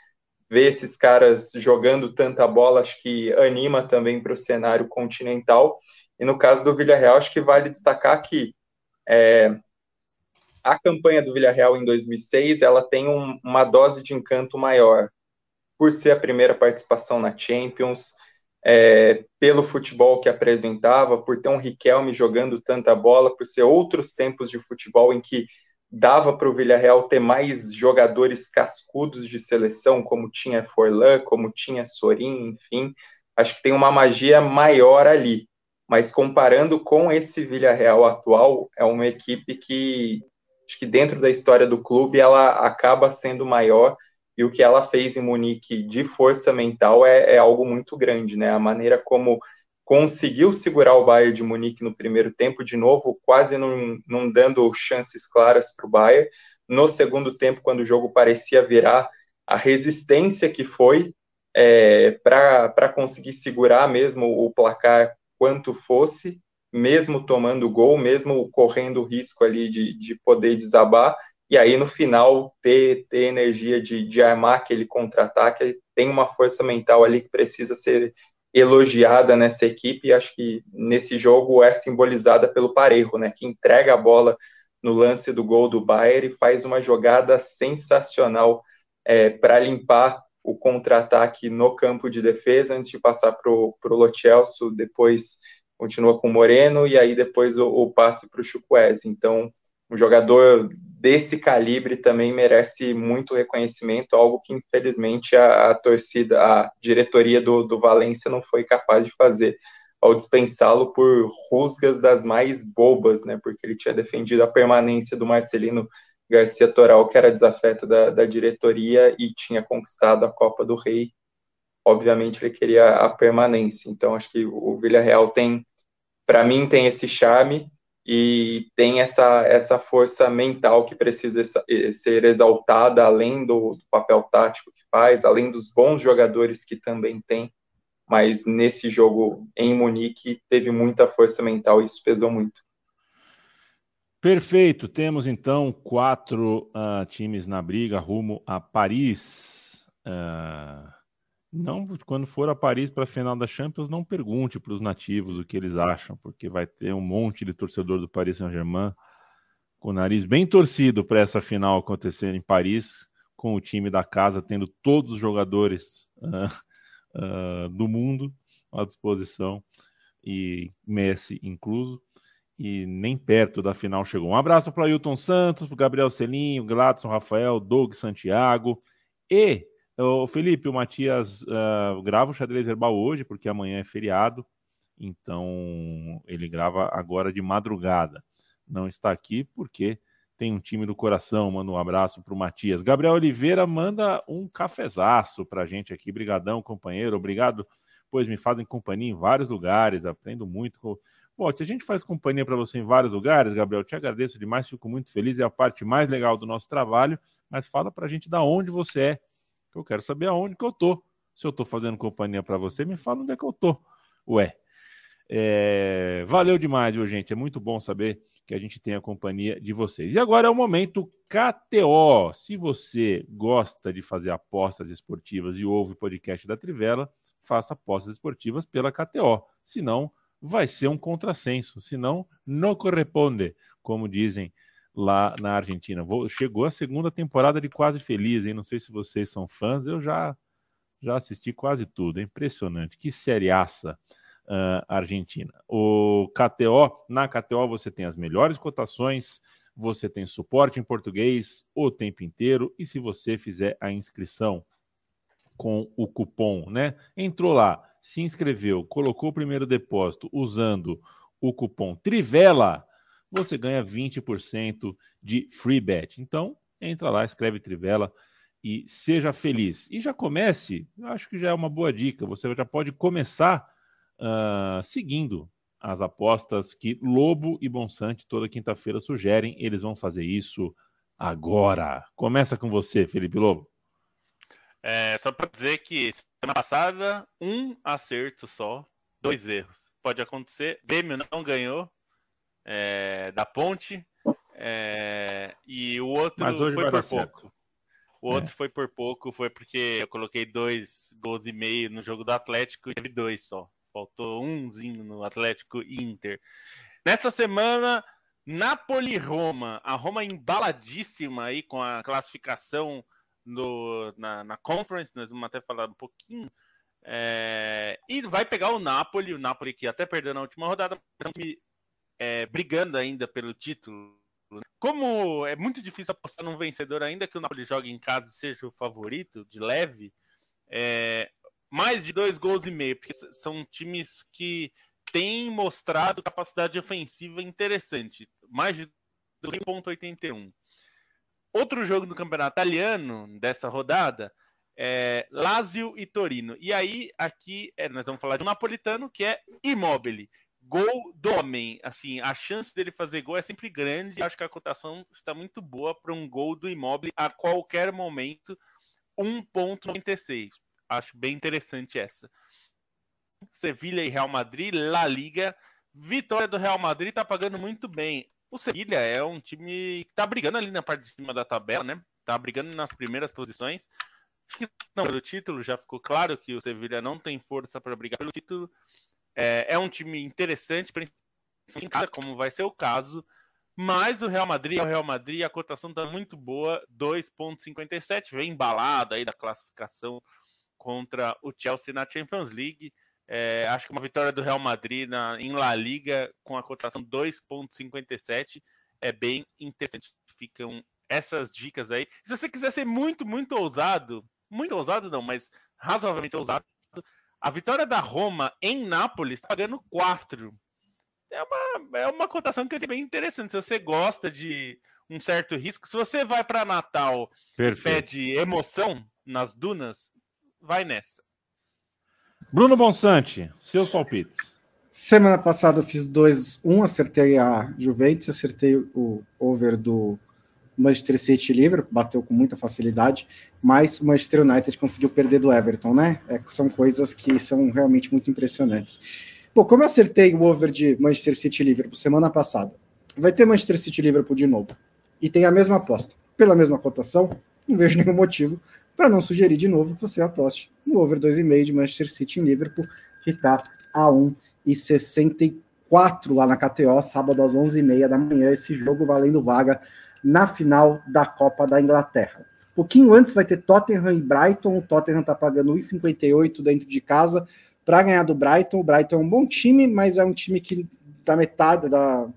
ver esses caras jogando tanta bola, acho que anima também para o cenário continental. E no caso do Villarreal, acho que vale destacar que é, a campanha do Villarreal em 2006 ela tem um, uma dose de encanto maior, por ser a primeira participação na Champions, é, pelo futebol que apresentava, por ter um Riquelme jogando tanta bola, por ser outros tempos de futebol em que dava para o Villarreal ter mais jogadores cascudos de seleção, como tinha Forlan, como tinha Sorin, enfim. Acho que tem uma magia maior ali. Mas comparando com esse Villarreal atual, é uma equipe que acho que dentro da história do clube ela acaba sendo maior e o que ela fez em Munique de força mental é, é algo muito grande, né? A maneira como conseguiu segurar o Bayern de Munique no primeiro tempo, de novo, quase não, não dando chances claras para o Bayern. No segundo tempo, quando o jogo parecia virar, a resistência que foi é, para conseguir segurar mesmo o placar quanto fosse, mesmo tomando gol, mesmo correndo o risco ali de, de poder desabar, e aí no final ter, ter energia de, de armar aquele contra-ataque, tem uma força mental ali que precisa ser elogiada nessa equipe, acho que nesse jogo é simbolizada pelo Parejo, né, que entrega a bola no lance do gol do Bayern e faz uma jogada sensacional é, para limpar o contra-ataque no campo de defesa antes de passar para o Lo Celso, depois continua com o Moreno e aí depois o, o passe para o Chukwueze. Então, um jogador desse calibre também merece muito reconhecimento, algo que infelizmente a, a torcida, a diretoria do, do Valência não foi capaz de fazer ao dispensá-lo por rusgas das mais bobas, né? Porque ele tinha defendido a permanência do Marcelino Garcia Toral, que era desafeto da, da diretoria e tinha conquistado a Copa do Rei. Obviamente ele queria a permanência. Então acho que o Villarreal tem, para mim, tem esse charme e tem essa, essa força mental que precisa ser exaltada, além do, do, papel tático que faz, além dos bons jogadores que também tem. Mas nesse jogo em Munique teve muita força mental e isso pesou muito. Perfeito, temos então quatro uh, times na briga rumo a Paris. Uh, não, quando for a Paris para a final da Champions, não pergunte para os nativos o que eles acham, porque vai ter um monte de torcedor do Paris Saint-Germain com o nariz bem torcido para essa final acontecer em Paris, com o time da casa tendo todos os jogadores uh, uh, do mundo à disposição e Messi incluso. E nem perto da final chegou. Um abraço para Ailton Santos, para Gabriel Celinho, Gladson Rafael, Doug Santiago e o Felipe, o Matias uh, grava o xadrez verbal hoje, porque amanhã é feriado, então ele grava agora de madrugada. Não está aqui porque tem um time do coração. Manda um abraço para o Matias. Gabriel Oliveira manda um cafezaço para a gente aqui. Brigadão, companheiro. Obrigado, pois me fazem companhia em vários lugares. Aprendo muito. Com... Bom, se a gente faz companhia para você em vários lugares, Gabriel, te agradeço demais. Fico muito feliz. É a parte mais legal do nosso trabalho. Mas fala para a gente da onde você é eu quero saber aonde que eu tô. Se eu tô fazendo companhia para você, me fala onde é que eu tô. Ué. É... Valeu demais, viu, gente? É muito bom saber que a gente tem a companhia de vocês. E agora é o momento KTO. Se você gosta de fazer apostas esportivas e ouve o podcast da Trivela, faça apostas esportivas pela KTO. Senão, vai ser um contrassenso. Senão, não corresponde, como dizem lá na Argentina. Vou, chegou a segunda temporada de Quase Feliz, hein? Não sei se vocês são fãs, eu já já assisti quase tudo. É impressionante. Que seriaça uh, Argentina. O KTO, na KTO você tem as melhores cotações, você tem suporte em português o tempo inteiro e se você fizer a inscrição com o cupom, né? Entrou lá, se inscreveu, colocou o primeiro depósito usando o cupom Trivela, você ganha 20% de free bet. Então, entra lá, escreve Trivela e seja feliz. E já comece, acho que já é uma boa dica. Você já pode começar uh, seguindo as apostas que Lobo e Bonsante toda quinta-feira sugerem. Eles vão fazer isso agora. Começa com você, Felipe Lobo. É, só para dizer que semana passada, um acerto só, dois erros. Pode acontecer. Grêmio não ganhou, é, da Ponte. É, e o outro foi por pouco. Certo. O outro é. foi por pouco, foi porque eu coloquei dois gols e meio no jogo do Atlético e teve dois só. Faltou umzinho no Atlético Inter. Nesta semana, Napoli-Roma. A Roma embaladíssima aí com a classificação no, na, na Conference, nós vamos até falar um pouquinho. É, e vai pegar o Napoli, o Napoli que até perdeu na última rodada, mas é, brigando ainda pelo título. Como é muito difícil apostar num vencedor, ainda que o Napoli jogue em casa e seja o favorito, de leve, é, mais de dois gols e meio, porque são times que têm mostrado capacidade ofensiva interessante. Mais de 2,81. Outro jogo do campeonato italiano dessa rodada é Lazio e Torino. E aí, aqui, é, nós vamos falar de um napolitano que é Immobile gol do homem. Assim, a chance dele fazer gol é sempre grande. Acho que a cotação está muito boa para um gol do Imóvel a qualquer momento. 1.96. Acho bem interessante essa. Sevilha e Real Madrid, La Liga. Vitória do Real Madrid está pagando muito bem. O Sevilha é um time que está brigando ali na parte de cima da tabela, né? Está brigando nas primeiras posições. Acho que não pelo título, já ficou claro que o Sevilha não tem força para brigar pelo título. É, é um time interessante, principalmente como vai ser o caso Mas o Real Madrid é o Real Madrid, a cotação está muito boa, 2,57, vem embalada aí da classificação contra o Chelsea na Champions League. É, acho que uma vitória do Real Madrid na, em La Liga com a cotação 2,57 é bem interessante. Ficam essas dicas aí. Se você quiser ser muito, muito ousado, muito ousado não, mas razoavelmente ousado, a vitória da Roma em Nápoles está pagando 4 é uma, é uma cotação que é bem interessante. Se você gosta de um certo risco, se você vai para Natal e pede emoção nas dunas, vai nessa. Bruno Bonsante, seus palpites. Semana passada eu fiz dois, um acertei a Juventus, acertei o over do Manchester City Liverpool, bateu com muita facilidade, mas o Manchester United conseguiu perder do Everton, né? É, são coisas que são realmente muito impressionantes. Pô, como eu acertei o over de Manchester City Liverpool semana passada, vai ter Manchester City Liverpool de novo. E tem a mesma aposta. Pela mesma cotação, não vejo nenhum motivo para não sugerir de novo que você aposte no over 2,5 de Manchester City em Liverpool, que está a 1,64 lá na KTO, sábado às 11h30 da manhã, esse jogo valendo vaga na final da Copa da Inglaterra. Pouquinho antes vai ter Tottenham e Brighton, o Tottenham está pagando 1,58 dentro de casa, para ganhar do Brighton. O Brighton é um bom time, mas é um time que da metade da,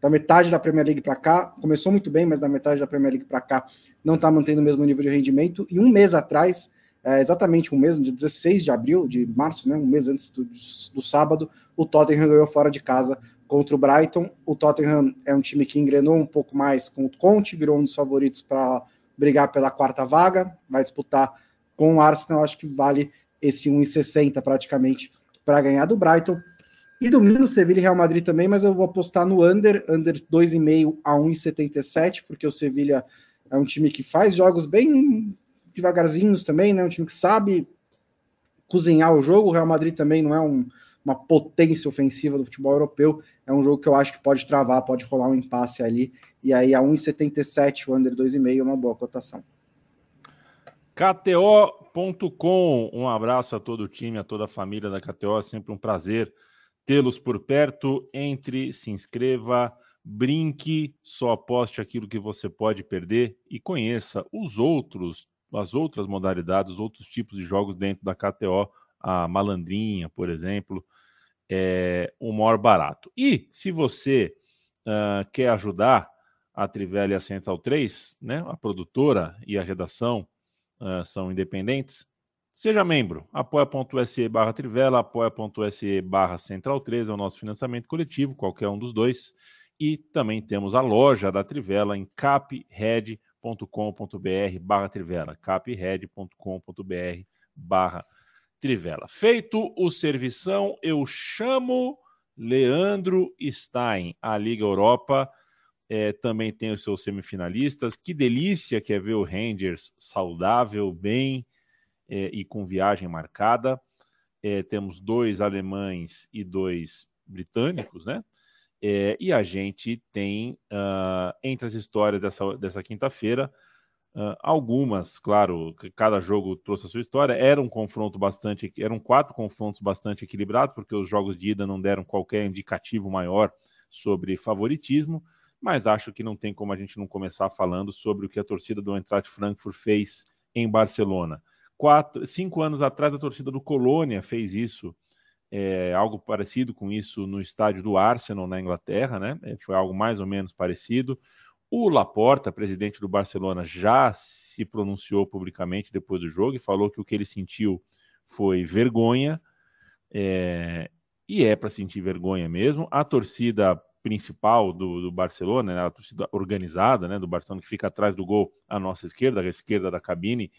da metade da Premier League para cá começou muito bem, mas da metade da Premier League para cá não está mantendo o mesmo nível de rendimento. E um mês atrás, é, exatamente um mês, de 16 de abril, de março, né, um mês antes do, do sábado, o Tottenham ganhou fora de casa contra o Brighton. O Tottenham é um time que engrenou um pouco mais com o Conte, virou um dos favoritos para brigar pela quarta vaga, vai disputar com o Arsenal, acho que vale esse 1,60 praticamente para ganhar do Brighton. E domingo, Sevilha e Real Madrid também, mas eu vou apostar no under, under 2,5 a 1,77, porque o Sevilha é um time que faz jogos bem devagarzinhos também, né? Um time que sabe cozinhar o jogo. O Real Madrid também não é um, uma potência ofensiva do futebol europeu. É um jogo que eu acho que pode travar, pode rolar um impasse ali. E aí a 1,77, o under 2,5 é uma boa cotação. KTO.com. Um abraço a todo o time, a toda a família da KTO. É sempre um prazer tê-los por perto. Entre, se inscreva, brinque, só aposte aquilo que você pode perder e conheça os outros, as outras modalidades, os outros tipos de jogos dentro da KTO. A malandrinha, por exemplo, é o maior barato. E se você uh, quer ajudar a Trivela e a Central 3, né, a produtora e a redação uh, são independentes, seja membro. apoia.se barra Trivela, apoia.se barra Central 3 é o nosso financiamento coletivo, qualquer um dos dois. E também temos a loja da Trivela em capred.com.br barra Trivela, capred.com.br barra Trivela. Feito o servição, eu chamo Leandro Stein, a Liga Europa é, também tem os seus semifinalistas. Que delícia que é ver o Rangers saudável, bem é, e com viagem marcada. É, temos dois alemães e dois britânicos, né? É, e a gente tem, uh, entre as histórias dessa, dessa quinta-feira, uh, algumas, claro, cada jogo trouxe a sua história. Era um confronto bastante, eram quatro confrontos bastante equilibrados, porque os jogos de ida não deram qualquer indicativo maior sobre favoritismo mas acho que não tem como a gente não começar falando sobre o que a torcida do Eintracht Frankfurt fez em Barcelona. Quatro, cinco anos atrás, a torcida do Colônia fez isso, é, algo parecido com isso no estádio do Arsenal, na Inglaterra, né? É, foi algo mais ou menos parecido. O Laporta, presidente do Barcelona, já se pronunciou publicamente depois do jogo e falou que o que ele sentiu foi vergonha, é, e é para sentir vergonha mesmo. A torcida principal do, do Barcelona, né, a torcida organizada né, do Barcelona, que fica atrás do gol à nossa esquerda, à esquerda da cabine,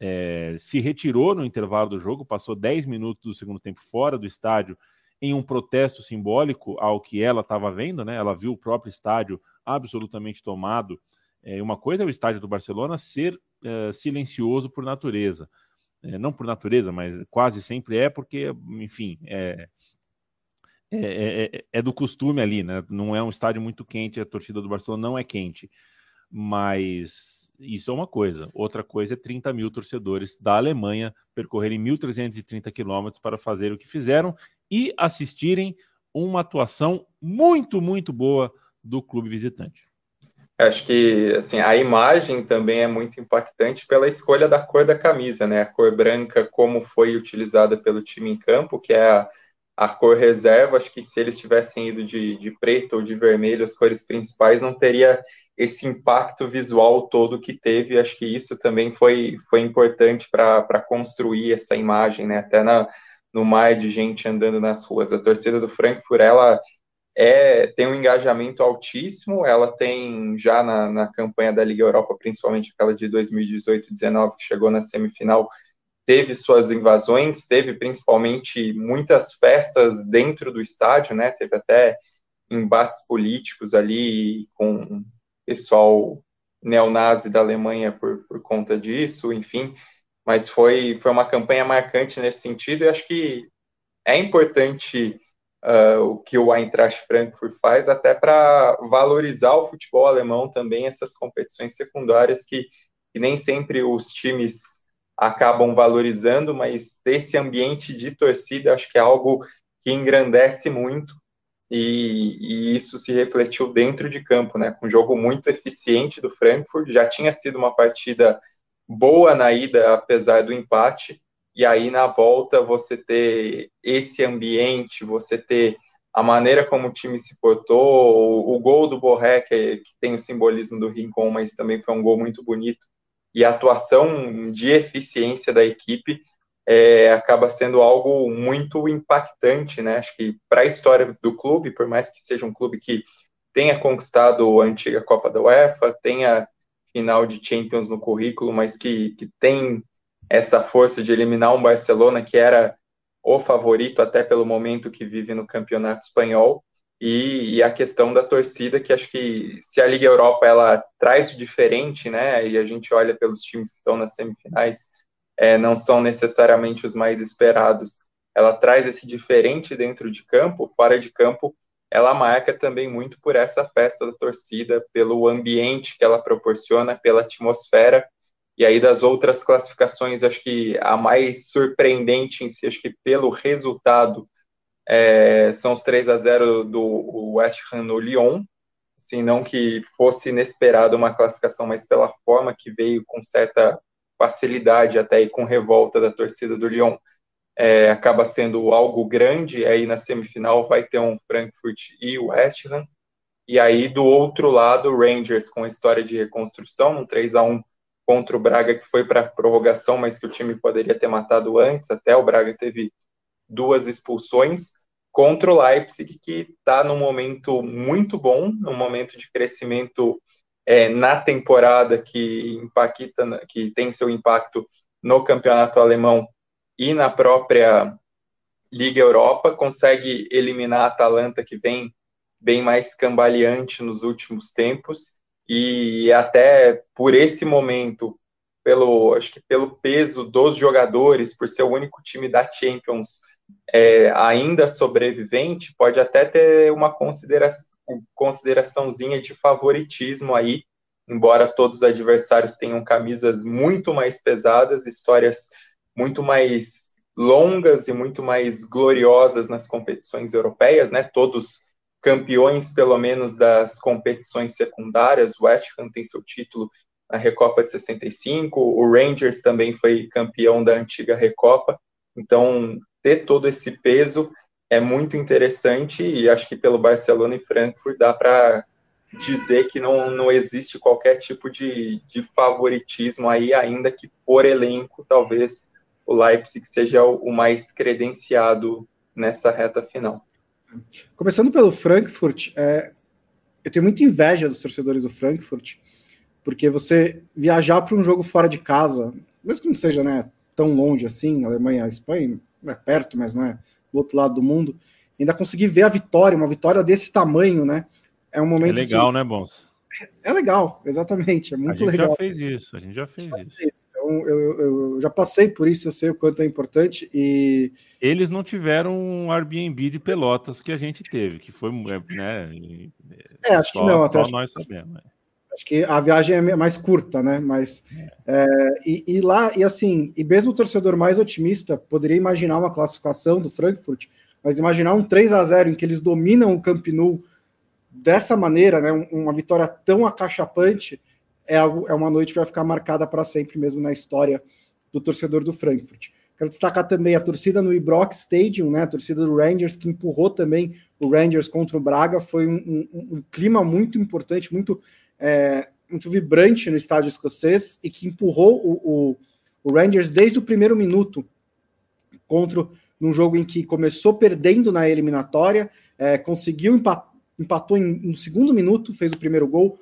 é, se retirou no intervalo do jogo, passou 10 minutos do segundo tempo fora do estádio em um protesto simbólico ao que ela estava vendo, né? Ela viu o próprio estádio absolutamente tomado. É, uma coisa é o estádio do Barcelona ser é, silencioso por natureza. É, não por natureza, mas quase sempre é, porque, enfim, é, é, é, é, é, do costume ali, né? Não é um estádio muito quente, a torcida do Barcelona não é quente. Mas isso é uma coisa. Outra coisa é 30 mil torcedores da Alemanha percorrerem 1.330 quilômetros para fazer o que fizeram e assistirem uma atuação muito, muito boa do clube visitante. Acho que assim, a imagem também é muito impactante pela escolha da cor da camisa, né? A cor branca, como foi utilizada pelo time em campo, que é a, a cor reserva. Acho que se eles tivessem ido de, de preto ou de vermelho, as cores principais, não teria esse impacto visual todo que teve. Acho que isso também foi, foi importante para construir essa imagem, né? Até na, no mar de gente andando nas ruas. A torcida do Frankfurt, ela é, tem um engajamento altíssimo, ela tem já na, na campanha da Liga Europa, principalmente aquela de 2018-19, que chegou na semifinal, teve suas invasões, teve principalmente muitas festas dentro do estádio, né? Teve até embates políticos ali com pessoal neonazi da Alemanha por, por conta disso, enfim. Mas foi, foi uma campanha marcante nesse sentido, e acho que é importante uh, o que o Eintracht Frankfurt faz, até para valorizar o futebol alemão também, essas competições secundárias que, que nem sempre os times acabam valorizando, mas esse ambiente de torcida acho que é algo que engrandece muito e, e, isso se refletiu dentro de campo, né? Com um jogo muito eficiente do Frankfurt, já tinha sido uma partida boa na ida, apesar do empate, e aí na volta você ter esse ambiente, você ter a maneira como o time se portou, o, gol do Borré, que, que, tem o simbolismo do Rincon, mas também foi um gol muito bonito, e a atuação de eficiência da equipe é, acaba sendo algo muito impactante, né? Acho que para a história do clube, por mais que seja um clube que tenha conquistado a antiga Copa da UEFA, tenha final de Champions no currículo, mas que, que tem essa força de eliminar um Barcelona que era o favorito até pelo momento que vive no campeonato espanhol e, e, a questão da torcida que acho que se a Liga Europa ela traz de diferente, né? E a gente olha pelos times que estão nas semifinais, é, não são necessariamente os mais esperados. Ela traz esse diferente dentro de campo, fora de campo, ela marca também muito por essa festa da torcida, pelo ambiente que ela proporciona, pela atmosfera e aí, das outras classificações, acho que a mais surpreendente em si, acho que pelo resultado, é, são os 3 a 0 do West Ham no Lyon. Assim, não que fosse inesperado uma classificação, mas pela forma que veio com certa facilidade, até e com revolta da torcida do Lyon, é, acaba sendo algo grande. Aí na semifinal vai ter um Frankfurt e West Ham. E aí, do outro lado, Rangers com história de reconstrução, um 3 a 1 contra o Braga, que foi para prorrogação, mas que o time poderia ter matado antes, até o Braga teve duas expulsões, contra o Leipzig, que está num momento muito bom, num momento de crescimento é, na temporada que impacta, que tem seu impacto no campeonato alemão e na própria Liga Europa, consegue eliminar a Atalanta, que vem bem mais cambaleante nos últimos tempos, e até por esse momento, pelo acho que pelo peso dos jogadores, por ser o único time da Champions é, ainda sobrevivente, pode até ter uma consideração, consideraçãozinha de favoritismo aí, embora todos os adversários tenham camisas muito mais pesadas, histórias muito mais longas e muito mais gloriosas nas competições europeias, né? Todos campeões, pelo menos, das competições secundárias. O West Ham tem seu título na Recopa de 65, o Rangers também foi campeão da antiga Recopa. Então, ter todo esse peso é muito interessante e acho que pelo Barcelona e Frankfurt dá para dizer que não, não existe qualquer tipo de, de favoritismo aí, ainda que por elenco, talvez o Leipzig seja o, o mais credenciado nessa reta final. Começando pelo Frankfurt, é, eu tenho muita inveja dos torcedores do Frankfurt, porque você viajar para um jogo fora de casa, mesmo que não seja né, tão longe assim, Alemanha, Espanha, é perto, mas não é do outro lado do mundo, ainda conseguir ver a vitória, uma vitória desse tamanho, né? É um momento. É legal, assim, né, Bons? É legal, exatamente. É muito legal. A gente legal. já fez isso, a gente já fez já isso. Fez. Então, eu, eu, já passei por isso, eu sei o quanto é importante. E eles não tiveram um Airbnb de Pelotas que a gente teve, que foi, né? É, acho só, que não. Só nós que, sabemos. Né? Acho que a viagem é mais curta, né? Mas é. É, e, e, lá e assim, e mesmo o torcedor mais otimista poderia imaginar uma classificação do Frankfurt, mas imaginar um 3 a 0 em que eles dominam o Camp Nou dessa maneira, né, uma vitória tão acachapante, é, algo, é uma noite que vai ficar marcada para sempre mesmo na história do torcedor do Frankfurt. Quero destacar também a torcida no Ibrox Stadium, né, a torcida do Rangers, que empurrou também o Rangers contra o Braga. Foi um, um, um clima muito importante, muito, é, muito vibrante no estádio escocês e que empurrou o, o, o Rangers desde o primeiro minuto contra num jogo em que começou perdendo na eliminatória, é, conseguiu empatar, empatou em, no segundo minuto, fez o primeiro gol,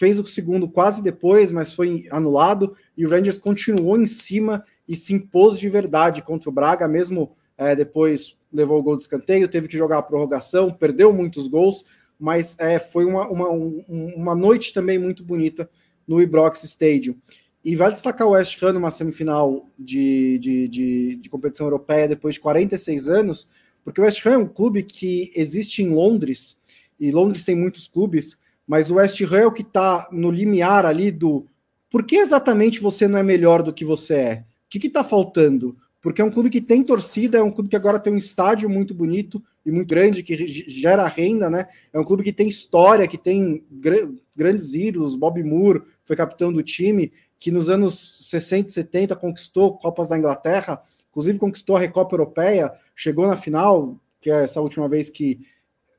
fez o segundo quase depois, mas foi anulado, e o Rangers continuou em cima e se impôs de verdade contra o Braga, mesmo é, depois levou o gol de escanteio, teve que jogar a prorrogação, perdeu muitos gols, mas é, foi uma, uma, uma noite também muito bonita no Ibrox Stadium. E vale destacar o West Ham numa semifinal de, de, de, de, competição europeia depois de 46 anos, porque o West Ham é um clube que existe em Londres, e Londres tem muitos clubes, mas o West Ham é o que está no limiar ali do por que exatamente você não é melhor do que você é? O que está faltando? Porque é um clube que tem torcida, é um clube que agora tem um estádio muito bonito e muito grande, que gera renda, né? É um clube que tem história, que tem gr grandes ídolos. Bob Moore foi capitão do time, que nos anos 60 e 70 conquistou Copas da Inglaterra, inclusive conquistou a Recopa Europeia, chegou na final, que é essa última vez que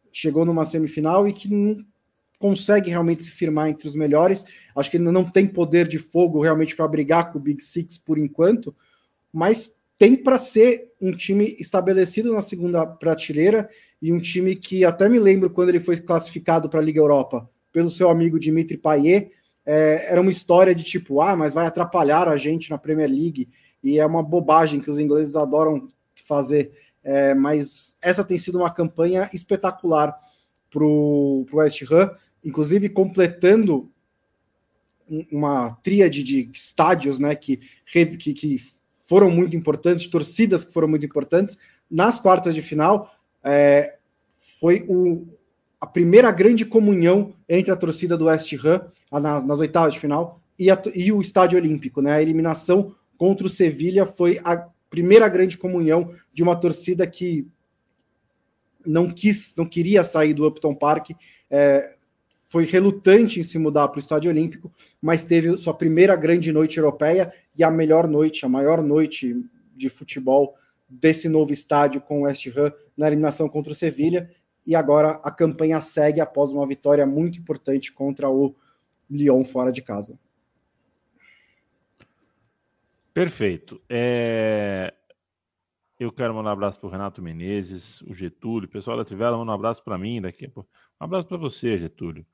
chegou numa semifinal e que consegue realmente se firmar entre os melhores. Acho que ele não tem poder de fogo realmente para brigar com o Big Six por enquanto, mas tem para ser um time estabelecido na segunda prateleira e um time que até me lembro quando ele foi classificado para a Liga Europa pelo seu amigo Dimitri Payet, é, era uma história de tipo, ah, mas vai atrapalhar a gente na Premier League, e é uma bobagem que os ingleses adoram fazer. É, mas essa tem sido uma campanha espetacular para o West Ham, inclusive completando uma tríade de estádios né, que, que, que, foram muito importantes, torcidas que foram muito importantes. Nas quartas de final, é, foi o, a primeira grande comunhão entre a torcida do West Ham, nas, nas oitavas de final, e, a, e o Estádio Olímpico. Né? A eliminação contra o Sevilha foi a primeira grande comunhão de uma torcida que não quis, não queria sair do Upton Park, é, foi relutante em se mudar para o Estádio Olímpico, mas teve sua primeira grande noite europeia e a melhor noite, a maior noite de futebol desse novo estádio com o West Ham na eliminação contra o Sevilha. E agora a campanha segue após uma vitória muito importante contra o Lyon fora de casa. Perfeito. É... Eu quero mandar um abraço para o Renato Menezes, o Getúlio, o pessoal da Trivela, manda um abraço para mim daqui. Um abraço para você, Getúlio.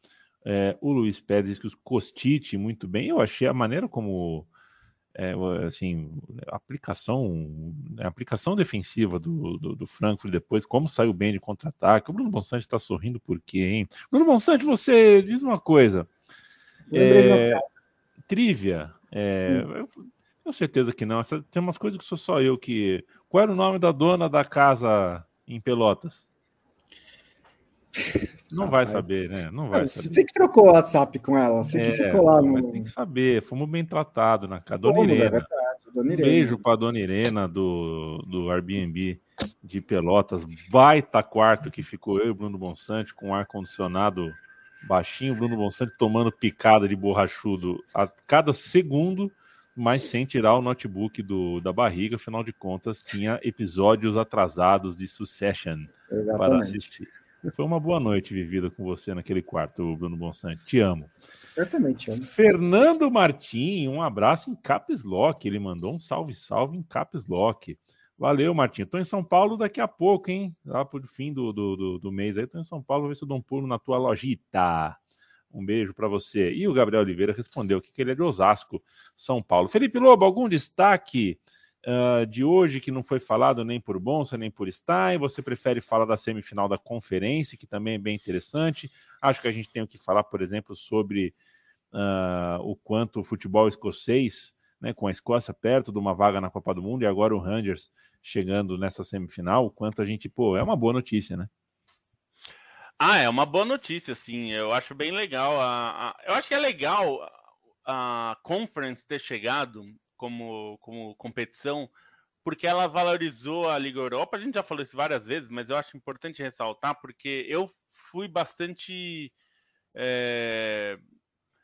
É, o Luiz Pérez diz que os Costite muito bem. Eu achei a maneira como é, assim, aplicação, a aplicação defensiva do, do, do, Frankfurt depois, como saiu bem de contra-ataque. O Bruno Bonsante está sorrindo por quê, hein? Bruno Bonsante, você diz uma coisa. É, trivia. É, hum. Tenho certeza que não. Essa, tem umas coisas que sou só eu que. Qual era o nome da dona da casa em Pelotas? Não vai saber, né? Não vai saber. Você que trocou o WhatsApp com ela, você é, que ficou lá no. Tem que saber, fomos bem tratados na casa. Dona Irena. É verdade, Dona Irena. Um beijo para Dona Irena do, do Airbnb de Pelotas. Baita quarto que ficou eu e o Bruno Bonsante com ar-condicionado baixinho. Bruno Bonsante tomando picada de borrachudo a cada segundo mas sem tirar o notebook do, da barriga, afinal de contas, tinha episódios atrasados de Succession Exatamente. para assistir. Foi uma boa noite vivida com você naquele quarto, Bruno Bonsante. Te amo. Eu também te amo. Fernando Martim, um abraço em Caps Lock. Ele mandou um salve, salve em Caps Lock. Valeu, Martim. Estou em São Paulo daqui a pouco, hein? Lá pro fim do, do, do, do mês aí, estou em São Paulo, vou ver se eu dou um pulo na tua lojita. Um beijo para você. E o Gabriel Oliveira respondeu que ele é de Osasco, São Paulo. Felipe Lobo, algum destaque uh, de hoje que não foi falado nem por Bonsa, nem por Stein? Você prefere falar da semifinal da conferência, que também é bem interessante? Acho que a gente tem que falar, por exemplo, sobre uh, o quanto o futebol escocês, né, com a Escócia perto de uma vaga na Copa do Mundo e agora o Rangers chegando nessa semifinal, o quanto a gente, pô, é uma boa notícia, né? Ah, é uma boa notícia, sim. Eu acho bem legal. A, a, eu acho que é legal a Conference ter chegado como, como competição, porque ela valorizou a Liga Europa. A gente já falou isso várias vezes, mas eu acho importante ressaltar, porque eu fui bastante é,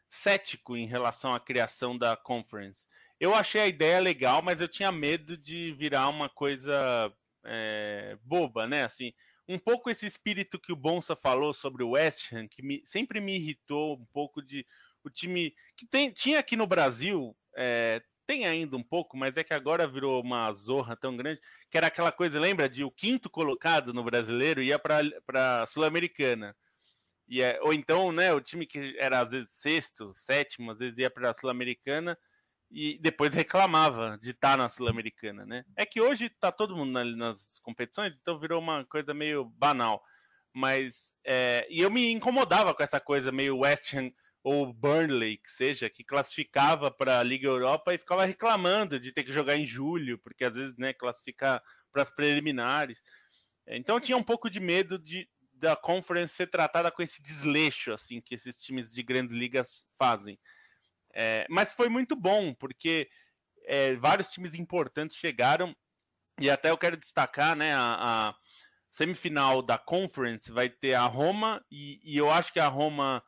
cético em relação à criação da conference. Eu achei a ideia legal, mas eu tinha medo de virar uma coisa é, boba, né? Assim, um pouco esse espírito que o Bonsa falou sobre o West Ham, que me, sempre me irritou um pouco de o time que tem, tinha aqui no Brasil, é, tem ainda um pouco, mas é que agora virou uma zorra tão grande, que era aquela coisa, lembra de o quinto colocado no brasileiro ia para a Sul-Americana. É, ou então, né, o time que era às vezes sexto, sétimo, às vezes ia para a Sul-Americana e depois reclamava de estar tá na Sul-Americana, né? É que hoje está todo mundo nas competições, então virou uma coisa meio banal. Mas é, e eu me incomodava com essa coisa meio West Ham ou Burnley, que seja, que classificava para a Liga Europa e ficava reclamando de ter que jogar em julho, porque às vezes, né, classificar para as preliminares. Então tinha um pouco de medo de da Conference ser tratada com esse desleixo assim que esses times de grandes ligas fazem. É, mas foi muito bom, porque é, vários times importantes chegaram, e até eu quero destacar né, a, a semifinal da Conference vai ter a Roma, e, e eu acho que a Roma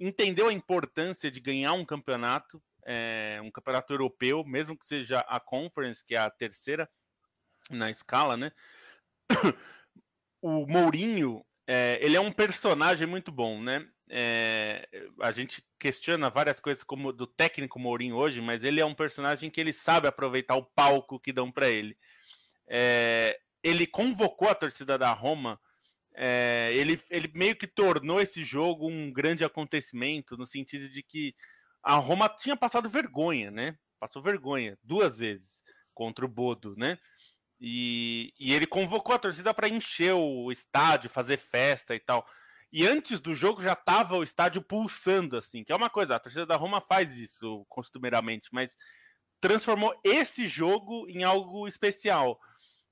entendeu a importância de ganhar um campeonato, é, um campeonato europeu, mesmo que seja a Conference, que é a terceira na escala, né? <coughs> O Mourinho, é, ele é um personagem muito bom, né? É, a gente questiona várias coisas como do técnico Mourinho hoje, mas ele é um personagem que ele sabe aproveitar o palco que dão para ele. É, ele convocou a torcida da Roma é, ele, ele meio que tornou esse jogo um grande acontecimento, no sentido de que a Roma tinha passado vergonha, né? Passou vergonha duas vezes contra o Bodo, né? E, e ele convocou a torcida para encher o estádio, fazer festa e tal. E antes do jogo já estava o estádio pulsando, assim, que é uma coisa, a torcida da Roma faz isso costumeiramente, mas transformou esse jogo em algo especial.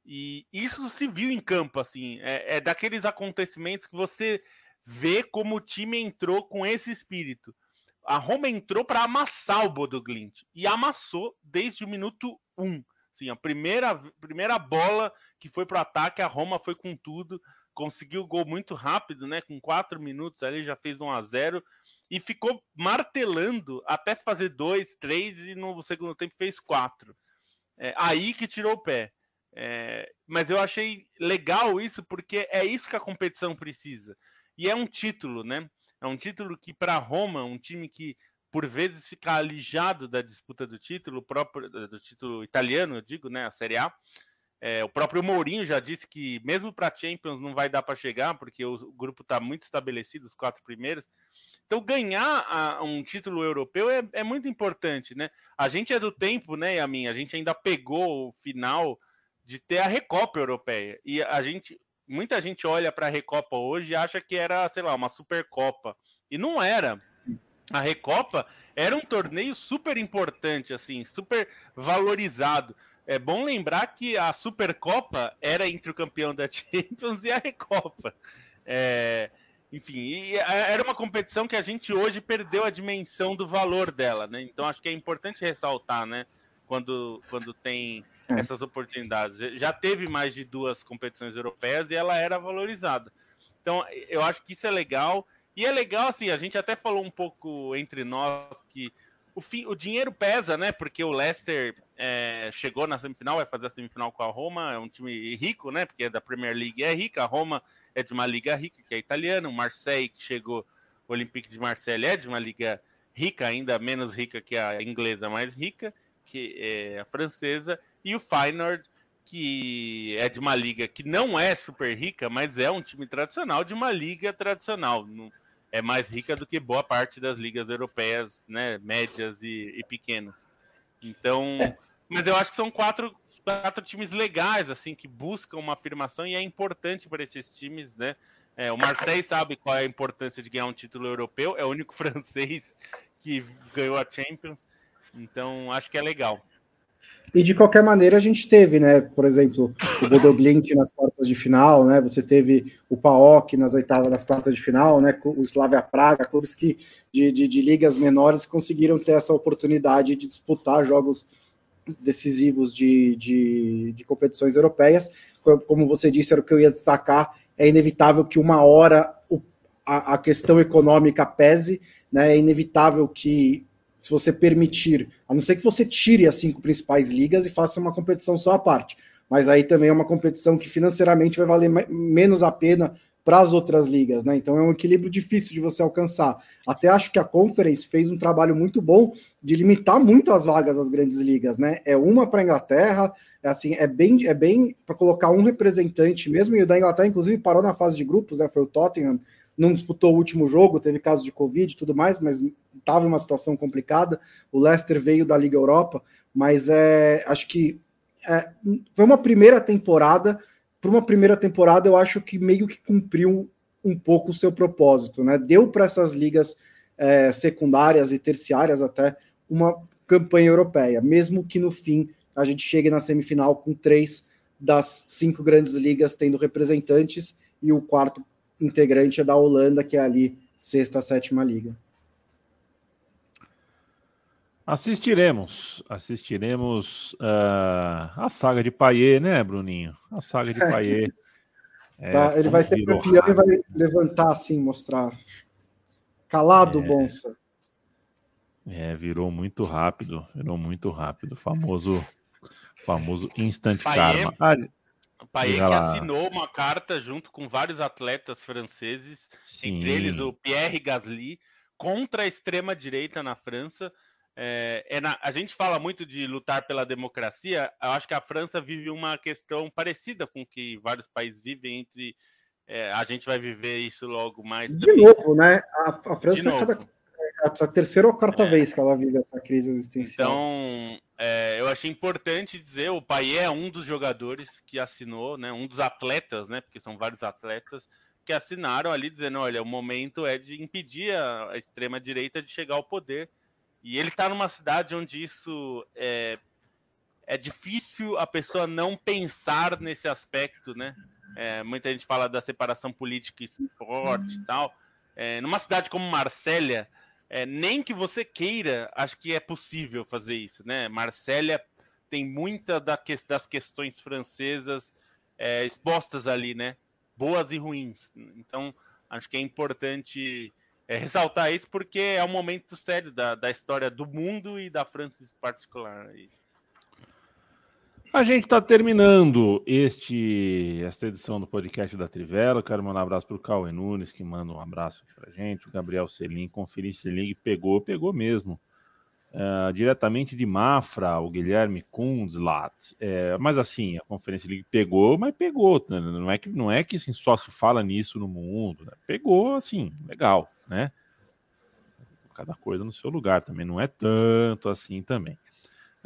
E isso se viu em campo, assim. É, é daqueles acontecimentos que você vê como o time entrou com esse espírito. A Roma entrou para amassar o Bodo Glint e amassou desde o minuto 1. Um. Sim, a primeira, primeira bola que foi para o ataque, a Roma foi com tudo, conseguiu o gol muito rápido, né? Com quatro minutos ali já fez 1 a 0 e ficou martelando até fazer dois, três e no segundo tempo fez quatro. É, aí que tirou o pé. É, mas eu achei legal isso porque é isso que a competição precisa. E é um título, né? É um título que, para Roma, um time que por vezes fica alijado da disputa do título, próprio do título italiano, eu digo, né? A Série A. É, o próprio Mourinho já disse que mesmo para Champions não vai dar para chegar, porque o, grupo está muito estabelecido, os quatro primeiros. Então, ganhar a, um título europeu é, é, muito importante, né? A gente é do tempo, né, Yamin? A gente ainda pegou o final de ter a Recopa Europeia. E a gente, muita gente olha para a Recopa hoje e acha que era, sei lá, uma Supercopa. E não era. A Recopa era um torneio super importante, assim, super valorizado. É bom lembrar que a Supercopa era entre o campeão da <laughs> Champions e a Recopa. É, enfim, era uma competição que a gente hoje perdeu a dimensão do valor dela, né? Então acho que é importante ressaltar, né? Quando, quando tem é. essas oportunidades. Já teve mais de duas competições europeias e ela era valorizada. Então, eu acho que isso é legal. E é legal, assim, a gente até falou um pouco entre nós que o, o dinheiro pesa, né? Porque o Leicester é, chegou na semifinal, vai fazer a semifinal com a Roma, é um time rico, né? Porque é da Premier League é rica, a Roma é de uma liga rica, que é italiana, o Marseille, que chegou, o Olympique de Marseille é de uma liga rica, ainda menos rica que a inglesa, mais rica, que é a francesa, e o Feyenoord, que é de uma liga que não é super rica, mas é um time tradicional de uma liga tradicional. É mais rica do que boa parte das ligas europeias, né, médias e, e pequenas. Então, <laughs> mas eu acho que são quatro, quatro times legais, assim, que buscam uma afirmação e é importante para esses times, né? É, o Marseille sabe qual é a importância de ganhar um título europeu, é o único <laughs> francês que ganhou a Champions, então acho que é legal. E de qualquer maneira a gente teve, né? Por exemplo, o Bodoglint nas quartas de final, né? Você teve o PAOK nas oitavas, nas quartas de final, né? O Slavia Praga, clubes que de, de, de, ligas menores conseguiram ter essa oportunidade de disputar jogos decisivos de, de, de competições europeias. Como você disse, era o que eu ia destacar. É inevitável que uma hora a questão econômica pese, né, é inevitável que se você permitir, a não ser que você tire as cinco principais ligas e faça uma competição só à parte, mas aí também é uma competição que financeiramente vai valer menos a pena para as outras ligas, né? Então é um equilíbrio difícil de você alcançar. Até acho que a Conference fez um trabalho muito bom de limitar muito as vagas das grandes ligas, né? É uma para Inglaterra, é assim, é bem, é bem para colocar um representante mesmo, e o da Inglaterra, inclusive, parou na fase de grupos, né? Foi o Tottenham, não disputou o último jogo, teve casos de Covid e tudo mais, mas estava uma situação complicada. O Leicester veio da Liga Europa, mas é, acho que é, foi uma primeira temporada para uma primeira temporada, eu acho que meio que cumpriu um pouco o seu propósito, né? Deu para essas ligas é, secundárias e terciárias até uma campanha europeia, mesmo que no fim a gente chegue na semifinal com três das cinco grandes ligas tendo representantes e o quarto integrante é da Holanda, que é ali sexta, sétima liga. Assistiremos, assistiremos uh, a saga de Paier, né, Bruninho? A saga de Paier. É, <laughs> tá, ele vai ser campeão rápido. e vai levantar assim, mostrar. Calado, é, Bonsa. É, virou muito rápido, virou muito rápido. Famoso, famoso instant Paier, karma. Ah, Paier que assinou uma carta junto com vários atletas franceses, Sim. entre eles o Pierre Gasly, contra a extrema direita na França é, é na, a gente fala muito de lutar pela democracia. Eu acho que a França vive uma questão parecida com que vários países vivem entre. É, a gente vai viver isso logo mais. De também. novo, né? A, a França é cada, é a terceira ou quarta é. vez que ela vive essa crise existencial. Então, é, eu achei importante dizer, o Paier é um dos jogadores que assinou, né? Um dos atletas, né? Porque são vários atletas que assinaram ali dizendo, olha, o momento é de impedir a, a extrema direita de chegar ao poder e ele está numa cidade onde isso é, é difícil a pessoa não pensar nesse aspecto, né? É, muita gente fala da separação política e esporte e tal. É, numa cidade como Marsella, é, nem que você queira, acho que é possível fazer isso, né? Marsella tem muitas da que, das questões francesas é, expostas ali, né? Boas e ruins. Então, acho que é importante é, ressaltar isso porque é um momento sério da, da história do mundo e da França em particular. A gente está terminando este, esta edição do podcast da Trivela. Quero mandar um abraço para o Cauê Nunes, que manda um abraço aqui para gente. O Gabriel Selim, Conferência League, pegou, pegou mesmo. Uh, diretamente de Mafra, o Guilherme Kunzlat. É, mas assim, a Conferência League pegou, mas pegou. Né? Não é que, não é que assim, só se fala nisso no mundo. Né? Pegou, assim, legal né? Cada coisa no seu lugar também, não é tanto assim também.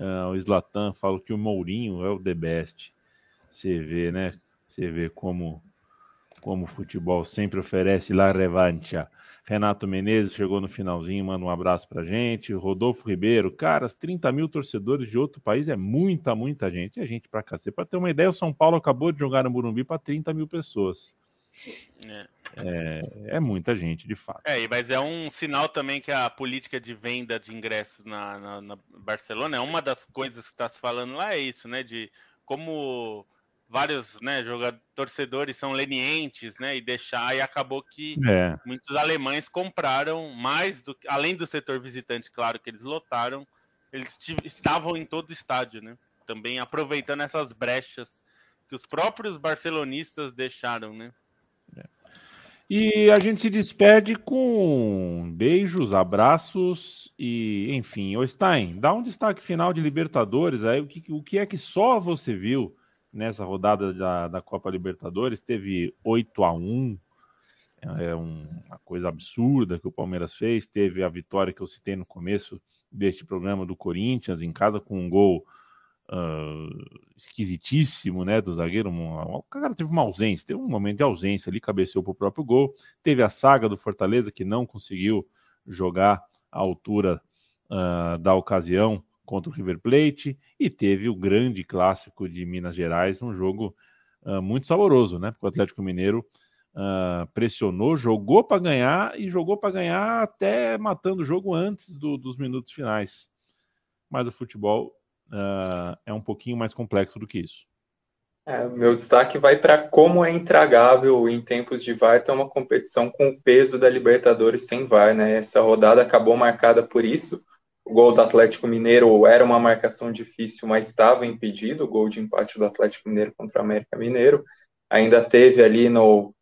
Uh, o Slatan fala que o Mourinho é o the best. Você vê, né? Você vê como, como o futebol sempre oferece la revancha. Renato Menezes chegou no finalzinho, manda um abraço pra gente. Rodolfo Ribeiro, cara, 30 mil torcedores de outro país é muita, muita gente. É gente pra cacete. Pra ter uma ideia, o São Paulo acabou de jogar no Burumbi para 30 mil pessoas. É. É, é, muita gente, de fato. É, mas é um sinal também que a política de venda de ingressos na, na, na Barcelona é uma das coisas que está se falando lá, é isso, né? De como vários né, jogadores, torcedores são lenientes, né? E deixar, e acabou que é. muitos alemães compraram mais do além do setor visitante, claro que eles lotaram, eles estavam em todo o estádio, né? Também aproveitando essas brechas que os próprios barcelonistas deixaram, né? E a gente se despede com beijos, abraços e, enfim, ô Stein, dá um destaque final de Libertadores aí, o que, o que é que só você viu nessa rodada da, da Copa Libertadores? Teve 8 a 1 é uma coisa absurda que o Palmeiras fez, teve a vitória que eu citei no começo deste programa do Corinthians em casa com um gol uh, esquisitíssimo, né, do zagueiro. o cara teve uma ausência, teve um momento de ausência ali, cabeceou para o próprio gol. Teve a saga do Fortaleza, que não conseguiu jogar à altura uh, da ocasião contra o River Plate. E teve o grande clássico de Minas Gerais, um jogo uh, muito saboroso, né, porque o Atlético Mineiro. Uh, pressionou, jogou para ganhar e jogou para ganhar até matando o jogo antes do, dos minutos finais. Mas o futebol uh, é um pouquinho mais complexo do que isso. É, meu destaque vai para como é intragável em tempos de VAR ter uma competição com o peso da Libertadores sem VAR, né? Essa rodada acabou marcada por isso. O gol do Atlético Mineiro era uma marcação difícil, mas estava impedido. O gol de empate do Atlético Mineiro contra o América Mineiro. Ainda teve ali no,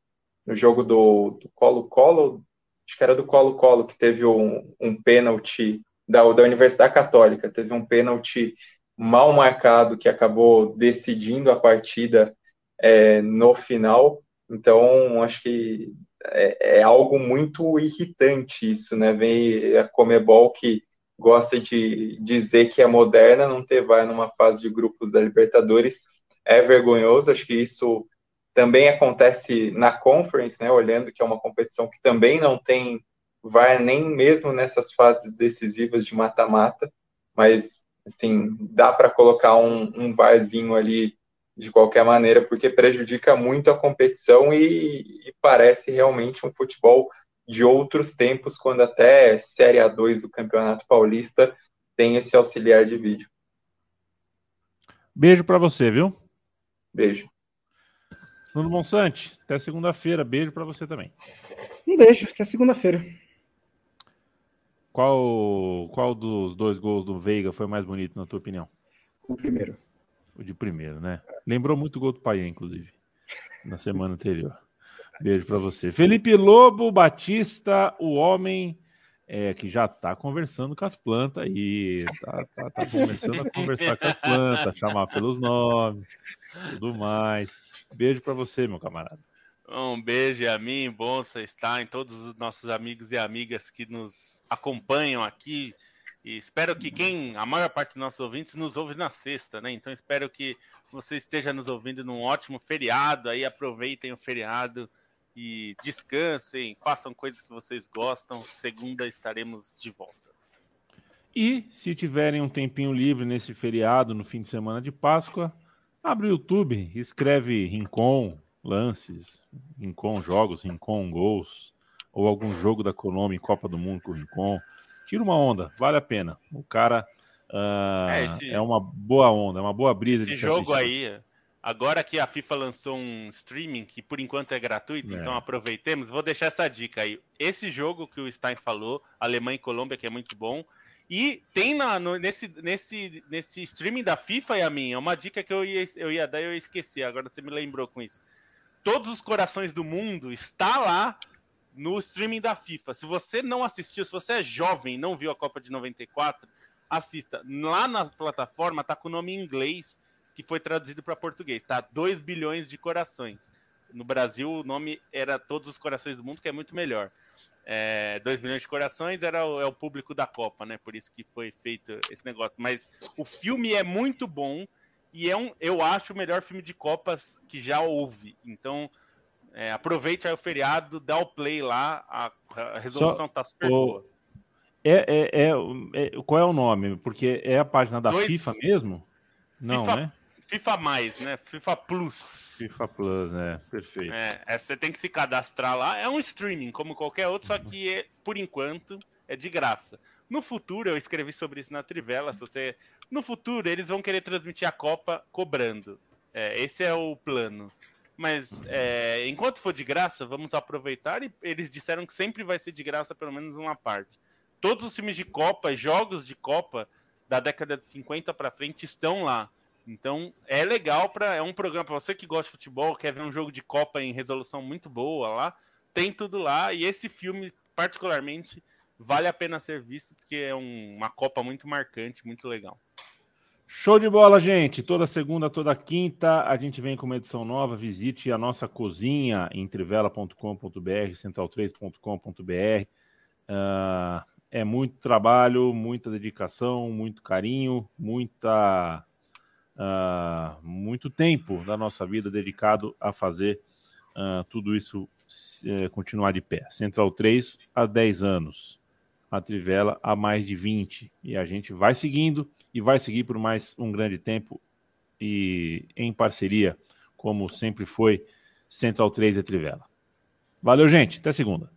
no jogo do Colo-Colo, acho que era do Colo-Colo, que teve um, um pênalti da, da Universidade Católica, teve um pênalti mal marcado que acabou decidindo a partida é, no final. Então, acho que é, é, algo muito irritante isso, né? Vem a Comebol que gosta de dizer que é moderna, não ter vai numa fase de grupos da Libertadores é vergonhoso. Acho que isso também acontece na Conference, né? Olhando que é uma competição que também não tem vai nem mesmo nessas fases decisivas de mata-mata, mas assim, dá para colocar um, um varzinho ali de qualquer maneira, porque prejudica muito a competição e, e, parece realmente um futebol de outros tempos, quando até Série A2 do Campeonato Paulista tem esse auxiliar de vídeo. Beijo para você, viu? Beijo. Bruno Monsante, até segunda-feira. Beijo para você também. Um beijo, até segunda-feira. Qual, qual dos dois gols do Veiga foi mais bonito, na tua opinião? O primeiro. O de primeiro, né? Lembrou muito o gol do Paia, inclusive, na semana anterior. Beijo para você. Felipe Lobo Batista, o homem é, que já está conversando com as plantas aí, tá, tá, tá, começando a conversar com as plantas, chamar pelos nomes, tudo mais. Beijo para você, meu camarada. Um beijo a mim, você estar em todos os nossos amigos e amigas que nos acompanham aqui. E espero que quem, a maior parte dos nossos ouvintes, nos ouve na sexta, né? Então espero que você esteja nos ouvindo num ótimo feriado. Aí aproveitem o feriado e descansem, façam coisas que vocês gostam. Segunda estaremos de volta. E se tiverem um tempinho livre nesse feriado, no fim de semana de Páscoa, abre o YouTube, escreve Rincon, lances, Rincon jogos, Rincon gols, ou algum jogo da Colômbia em Copa do Mundo com o Rincon. Tira uma onda, vale a pena. O cara uh, é, esse, é, uma boa onda, é uma boa brisa esse de jogo aí. Agora que a FIFA lançou um streaming que por enquanto é gratuito, é. então aproveitemos. Vou deixar essa dica aí. Esse jogo que o Stein falou, Alemanha e Colômbia, que é muito bom. E tem na, no, nesse, nesse, nesse streaming da FIFA, e a minha, uma dica que eu ia, eu ia dar e eu esqueci. Agora você me lembrou com isso todos os corações do mundo está lá no streaming da FIFA. Se você não assistiu, se você é jovem e não viu a Copa de 94, assista. Lá na plataforma tá com o nome em inglês que foi traduzido para português, tá? 2 bilhões de corações. No Brasil, o nome era Todos os Corações do Mundo, que é muito melhor. É, 2 bilhões de corações era o, é o público da Copa, né? Por isso que foi feito esse negócio. Mas o filme é muito bom e é um, eu acho, o melhor filme de Copas que já houve. Então, é, aproveite aí o feriado, dá o play lá, a, a resolução Só, tá super o... boa. É, é, é, é, qual é o nome? Porque é a página da Dois... FIFA mesmo? Não, FIFA, né? FIFA mais, né? FIFA Plus. FIFA Plus, né? Perfeito. É, é, você tem que se cadastrar lá. É um streaming, como qualquer outro, só que é, por enquanto é de graça. No futuro, eu escrevi sobre isso na Trivela. Se você... No futuro, eles vão querer transmitir a Copa cobrando. É, esse é o plano. Mas é, enquanto for de graça, vamos aproveitar. E eles disseram que sempre vai ser de graça, pelo menos uma parte. Todos os filmes de Copa, jogos de Copa da década de 50 para frente estão lá. Então é legal para é um programa para você que gosta de futebol, quer ver um jogo de Copa em resolução muito boa lá, tem tudo lá e esse filme particularmente vale a pena ser visto, porque é um, uma Copa muito marcante, muito legal. Show de bola, gente. Toda segunda, toda quinta, a gente vem com uma edição nova. Visite a nossa cozinha em trivela.com.br, central3.com.br. Uh, é muito trabalho, muita dedicação, muito carinho, muita, uh, muito tempo da nossa vida dedicado a fazer uh, tudo isso uh, continuar de pé. Central 3 há 10 anos a Trivela há mais de 20. E a gente vai seguindo e vai seguir por mais um grande tempo e em parceria, como sempre foi, Central 3 e Trivela. Valeu, gente. Até segunda.